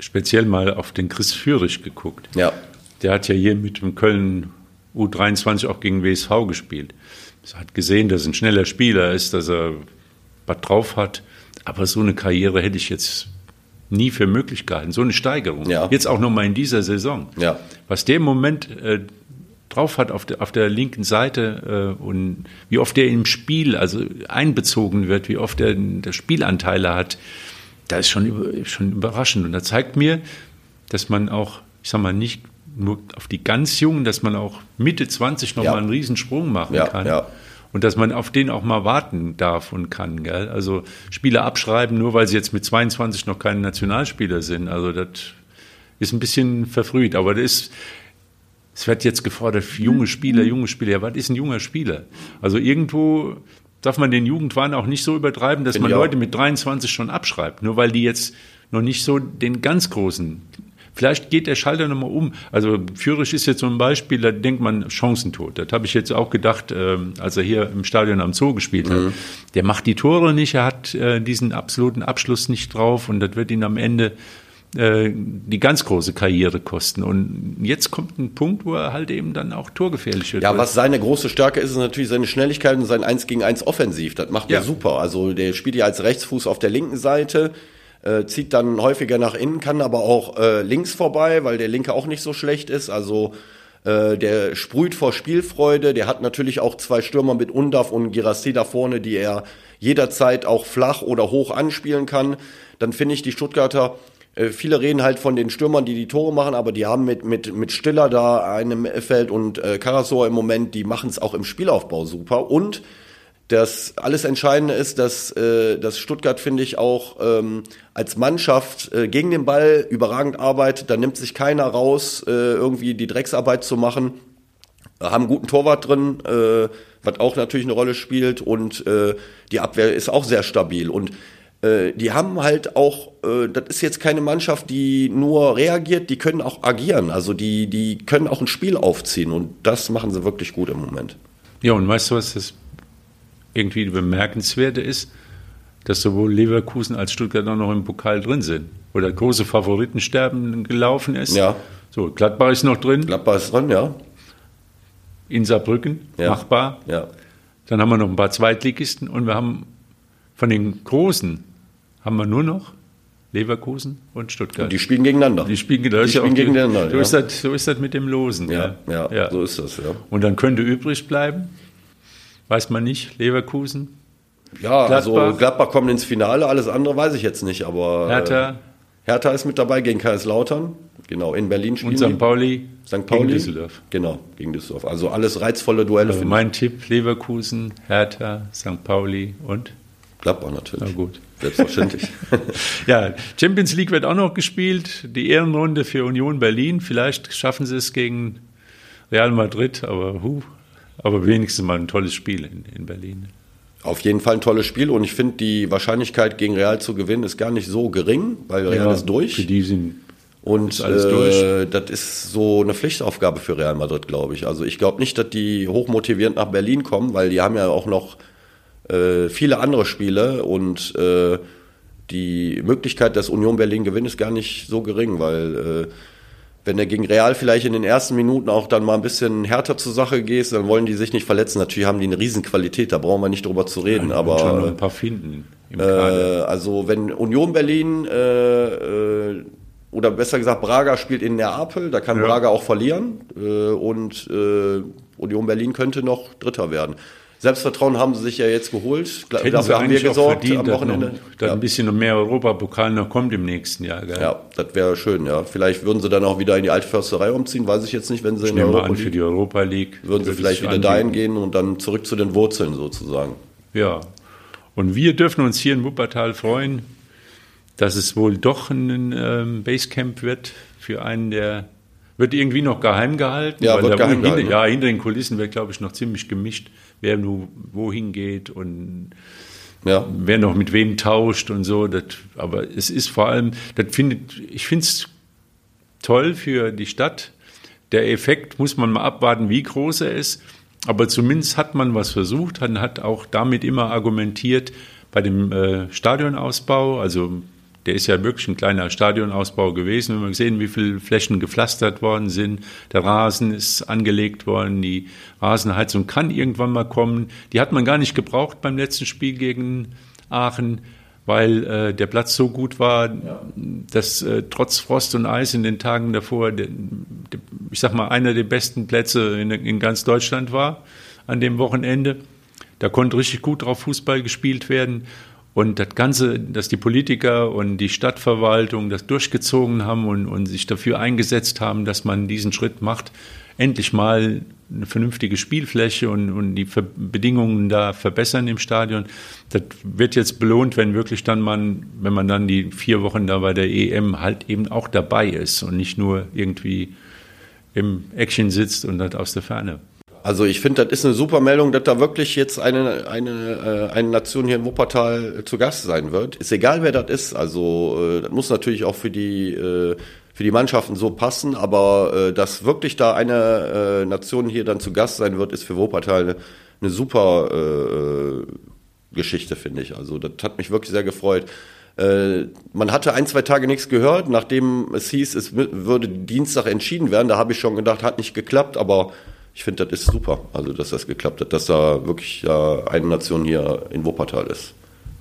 speziell mal auf den Chris Führig geguckt. Ja. Der hat ja hier mit dem Köln U23 auch gegen WSV gespielt. Er hat gesehen, dass er ein schneller Spieler ist, dass er was drauf hat. Aber so eine Karriere hätte ich jetzt nie für möglich gehalten. So eine Steigerung. Ja. Jetzt auch nochmal in dieser Saison. Ja. Was der Moment äh, drauf hat auf der, auf der linken Seite äh, und wie oft er im Spiel also einbezogen wird, wie oft er der Spielanteile hat, da ist schon, schon überraschend. Und da zeigt mir, dass man auch, ich sag mal, nicht nur auf die ganz Jungen, dass man auch Mitte 20 noch Ja. mal einen Riesensprung machen Ja, kann. ja. Und dass man auf den auch mal warten darf und kann. Gell? Also Spieler abschreiben, nur weil sie jetzt mit 22 noch keine Nationalspieler sind. Also das ist ein bisschen verfrüht. Aber das ist, es wird jetzt gefordert, junge Spieler, junge Spieler. Ja, was ist ein junger Spieler? Also irgendwo darf man den Jugendwahn auch nicht so übertreiben, dass Finde man. Leute mit 23 schon abschreibt. Nur weil die jetzt noch nicht so den ganz großen. Vielleicht geht der Schalter nochmal um. Also Führig ist jetzt so ein Beispiel, da denkt man Chancentod. Das habe ich jetzt auch gedacht, ähm, als er hier im Stadion am Zoo gespielt hat. Der macht die Tore nicht, er hat äh, diesen absoluten Abschluss nicht drauf und das wird ihn am Ende die ganz große Karriere kosten. Und jetzt kommt ein Punkt, wo er halt eben dann auch torgefährlich wird. Ja, was seine große Stärke ist, ist natürlich seine Schnelligkeit und sein 1 gegen 1 offensiv. Das macht er Ja. super. Also der spielt ja als Rechtsfuß auf der linken Seite, äh, zieht dann häufiger nach innen, kann aber auch äh, links vorbei, weil der linke auch nicht so schlecht ist. Also äh, der sprüht vor Spielfreude. Der hat natürlich auch zwei Stürmer mit Undaf und Girassi da vorne, die er jederzeit auch flach oder hoch anspielen kann. Dann finde ich die Stuttgarter äh, Viele reden halt von den Stürmern, die die Tore machen, aber die haben mit, mit, mit Stiller da einem Feld und äh, Karasor im Moment, die machen es auch im Spielaufbau super. Und Das alles Entscheidende ist, dass, äh, dass Stuttgart, finde ich, auch ähm, als Mannschaft äh, gegen den Ball überragend arbeitet. Da nimmt sich keiner raus, äh, irgendwie die Drecksarbeit zu machen. Haben einen guten Torwart drin, äh, was auch natürlich eine Rolle spielt. Und äh, die Abwehr ist auch sehr stabil. Und äh, die haben halt auch, äh, das ist jetzt keine Mannschaft, die nur reagiert, die können auch agieren. Also die, die können auch ein Spiel aufziehen. Und das machen sie wirklich gut im Moment. Ja, und weißt du, was das irgendwie bemerkenswerte ist, dass sowohl Leverkusen als Stuttgart auch noch im Pokal drin sind. Oder große Favoritensterben gelaufen ist. Ja. So, Gladbach ist noch drin. Gladbach ist drin, ja. In Saarbrücken, Ja. machbar. Ja. Dann haben wir noch ein paar Zweitligisten und wir haben von den Großen haben wir nur noch Leverkusen und Stuttgart. Und die spielen gegeneinander. Die spielen, Die spielen auch gegeneinander, So, ja. ist das, so ist das mit dem Losen. ja, ja, ja. so ist das, ja. Und dann könnte übrig bleiben, weiß man nicht, Leverkusen, Ja, also Gladbach. Gladbach kommt ins Finale, alles andere weiß ich jetzt nicht, aber Hertha äh, Hertha ist mit dabei gegen Kaiserslautern, genau, in Berlin spielen und. St. Pauli, St. Pauli. gegen Düsseldorf. Genau, gegen Düsseldorf. Also alles reizvolle Duelle Also mein Tipp, Leverkusen, Hertha, St. Pauli und, Gladbach natürlich. na gut. Selbstverständlich. Ja, Champions League wird auch noch gespielt. Die Ehrenrunde für Union Berlin. Vielleicht schaffen sie es gegen Real Madrid, aber hu, aber wenigstens mal ein tolles Spiel in, in Berlin. Auf jeden Fall ein tolles Spiel und ich finde, die Wahrscheinlichkeit gegen Real zu gewinnen ist gar nicht so gering, weil Real ist Für durch. die sind Und ist alles äh, das ist so eine Pflichtaufgabe für Real Madrid, glaube ich. Also ich glaube nicht, dass die hochmotivierend nach Berlin kommen, weil die haben ja auch noch äh, viele andere Spiele und äh, die Möglichkeit, dass Union Berlin gewinnt, ist gar nicht so gering, weil äh, wenn er gegen Real vielleicht in den ersten Minuten auch dann mal ein bisschen härter zur Sache geht, dann wollen die sich nicht verletzen. Natürlich haben die eine Riesenqualität, da brauchen wir nicht drüber zu reden. aber schon ein paar finden äh, also wenn Union Berlin äh, äh, oder besser gesagt Braga spielt in Neapel, da kann Ja. Braga auch verlieren äh, und äh, Union Berlin könnte noch Dritter werden. Selbstvertrauen haben sie sich ja jetzt geholt. Hätten sie Dafür haben wir gesorgt verdient, am dass Wochenende. Noch, ja. ein bisschen mehr Europapokal noch kommt im nächsten Jahr. Gell? ja, das wäre schön. Ja, vielleicht würden sie dann auch wieder in die Altförsterei umziehen, weiß ich jetzt nicht, wenn sie Ich in nehme Europa an, für die Europa League würden sie vielleicht wieder dahin gehen und dann zurück zu den Wurzeln sozusagen. Ja. Und wir dürfen uns hier in Wuppertal freuen, dass es wohl doch ein ähm, Basecamp wird für einen der wird irgendwie noch geheim gehalten. Ja, weil wird geheim hinter, gehalten, Ja, hinter den Kulissen wird, glaube ich, noch ziemlich gemischt, wer nu wohin geht und Ja, wer noch mit wem tauscht und so. Das, aber es ist vor allem, das findet, ich finde es toll für die Stadt. Der Effekt muss man mal abwarten, wie groß er ist. Aber zumindest hat man was versucht, man hat auch damit immer argumentiert bei dem äh, Stadionausbau. Also der ist ja wirklich ein kleiner Stadionausbau gewesen. Wir haben gesehen, wie viele Flächen gepflastert worden sind. Der Rasen ist angelegt worden. Die Rasenheizung kann irgendwann mal kommen. Die hat man gar nicht gebraucht beim letzten Spiel gegen Aachen, weil äh, der Platz so gut war, dass äh, trotz Frost und Eis in den Tagen davor, der, der, ich sag mal, einer der besten Plätze in, in ganz Deutschland war an dem Wochenende. Da konnte richtig gut drauf Fußball gespielt werden. Und das Ganze, dass die Politiker und die Stadtverwaltung das durchgezogen haben und, und sich dafür eingesetzt haben, dass man diesen Schritt macht, endlich mal eine vernünftige Spielfläche und, und die Ver Bedingungen da verbessern im Stadion. Das wird jetzt belohnt, wenn wirklich dann man, wenn man dann die vier Wochen da bei der EM halt eben auch dabei ist und nicht nur irgendwie im Action sitzt und das aus der Ferne. Also ich finde, das ist eine super Meldung, dass da wirklich jetzt eine, eine, äh, eine Nation hier in Wuppertal zu Gast sein wird. Ist egal, wer das ist. Also äh, das muss natürlich auch für die, äh, für die Mannschaften so passen, aber äh, dass wirklich da eine äh, Nation hier dann zu Gast sein wird, ist für Wuppertal eine, eine super äh, Geschichte, finde ich. Also das hat mich wirklich sehr gefreut. Äh, man hatte ein, zwei Tage nichts gehört, nachdem es hieß, es würde Dienstag entschieden werden. Da habe ich schon gedacht, hat nicht geklappt, aber ich finde, das ist super, also dass das geklappt hat, dass da wirklich ja, eine Nation hier in Wuppertal ist.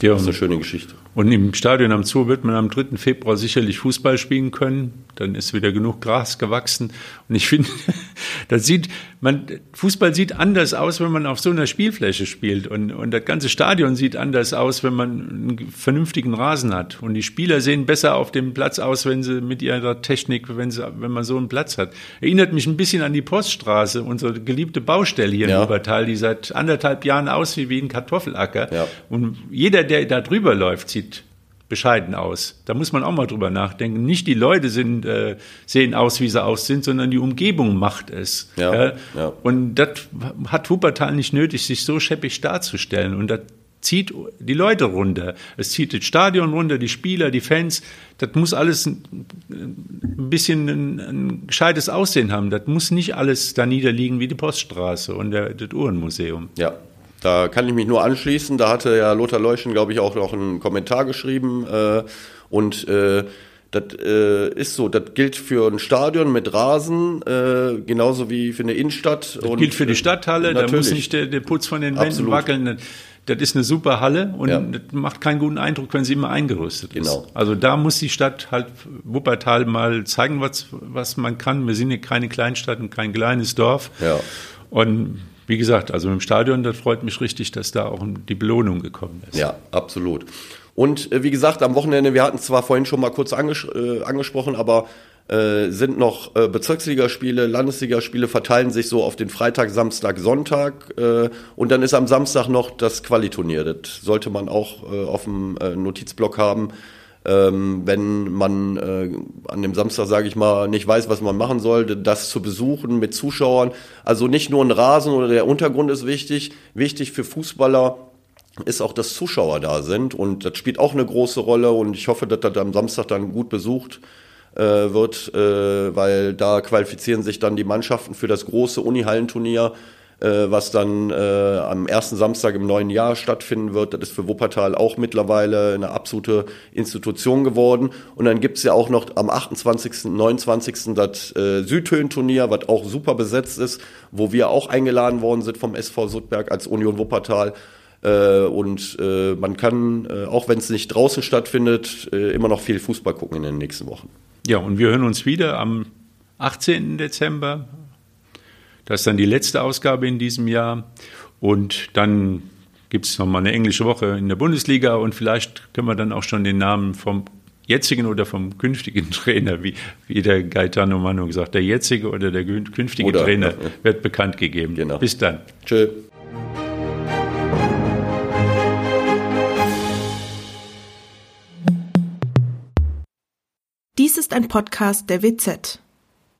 Ja, das ist eine schöne Geschichte. Und im Stadion am Zoo wird man am 3. Februar sicherlich Fußball spielen können. Dann ist wieder genug Gras gewachsen. Und ich finde, das sieht, man, Fußball sieht anders aus, wenn man auf so einer Spielfläche spielt. Und, und das ganze Stadion sieht anders aus, wenn man einen vernünftigen Rasen hat. Und die Spieler sehen besser auf dem Platz aus, wenn sie mit ihrer Technik, wenn, sie, wenn man so einen Platz hat. Erinnert mich ein bisschen an die Poststraße, unsere geliebte Baustelle hier ja. in Obertal, die seit anderthalb Jahren aussieht wie ein Kartoffelacker. Ja. Und jeder, der da drüber läuft, sieht bescheiden aus. Da muss man auch mal drüber nachdenken. Nicht die Leute sind, äh, sehen aus, wie sie aus sind, sondern die Umgebung macht es. Ja, ja. ja. Und das hat Wuppertal nicht nötig, sich so scheppig darzustellen. Und das zieht die Leute runter. Es zieht das Stadion runter, die Spieler, die Fans. Das muss alles ein, ein bisschen ein, ein, gescheites Aussehen haben. Das muss nicht alles da niederliegen wie die Poststraße und der, das Uhrenmuseum. Ja, da kann ich mich nur anschließen. Da hatte ja Lothar Leuschen, glaube ich, auch noch einen Kommentar geschrieben. Äh, und äh, das äh, ist so, das gilt für ein Stadion mit Rasen, äh, genauso wie für eine Innenstadt. Das und, gilt für die Stadthalle, da muss nicht der, der Putz von den Wänden Absolut. wackeln. Das ist eine super Halle und ja. das macht keinen guten Eindruck, wenn sie immer eingerüstet ist. Genau. Also da muss die Stadt halt Wuppertal mal zeigen, was, was man kann. Wir sind ja keine Kleinstadt und kein kleines Dorf. Ja. Und wie gesagt, also im Stadion, das freut mich richtig, dass da auch die Belohnung gekommen ist. Ja, absolut. Und äh, wie gesagt, am Wochenende, wir hatten zwar vorhin schon mal kurz anges äh, angesprochen, aber äh, sind noch äh, Bezirksligaspiele, Landesligaspiele verteilen sich so auf den Freitag, Samstag, Sonntag äh, und dann ist am Samstag noch das Qualiturnier. Das sollte man auch auf dem Notizblock haben ähm, wenn man äh, an dem Samstag, sage ich mal, nicht weiß, was man machen soll, das zu besuchen mit Zuschauern. Also nicht nur ein Rasen oder der Untergrund ist wichtig. Wichtig für Fußballer ist auch, dass Zuschauer da sind und das spielt auch eine große Rolle und ich hoffe, dass das am Samstag dann gut besucht äh, wird, äh, weil da qualifizieren sich dann die Mannschaften für das große Unihallenturnier was dann äh, am ersten Samstag im neuen Jahr stattfinden wird. Das ist für Wuppertal auch mittlerweile eine absolute Institution geworden. Und dann gibt's ja auch noch am 28., 29. das äh, Südhöhen-Turnier, was auch super besetzt ist, wo wir auch eingeladen worden sind vom SV Sudberg als Union Wuppertal. Äh, und äh, man kann, äh, auch wenn es nicht draußen stattfindet, äh, immer noch viel Fußball gucken in den nächsten Wochen. Ja, und wir hören uns wieder am 18. Dezember das ist dann die letzte Ausgabe in diesem Jahr. Und dann gibt es nochmal eine englische Woche in der Bundesliga und vielleicht können wir dann auch schon den Namen vom jetzigen oder vom künftigen Trainer, wie, wie der Gaetano Manu gesagt, der jetzige oder der künftige oder, Trainer ja, ja. wird bekannt gegeben. Genau. Bis dann. Tschö. Dies ist ein Podcast der WZ.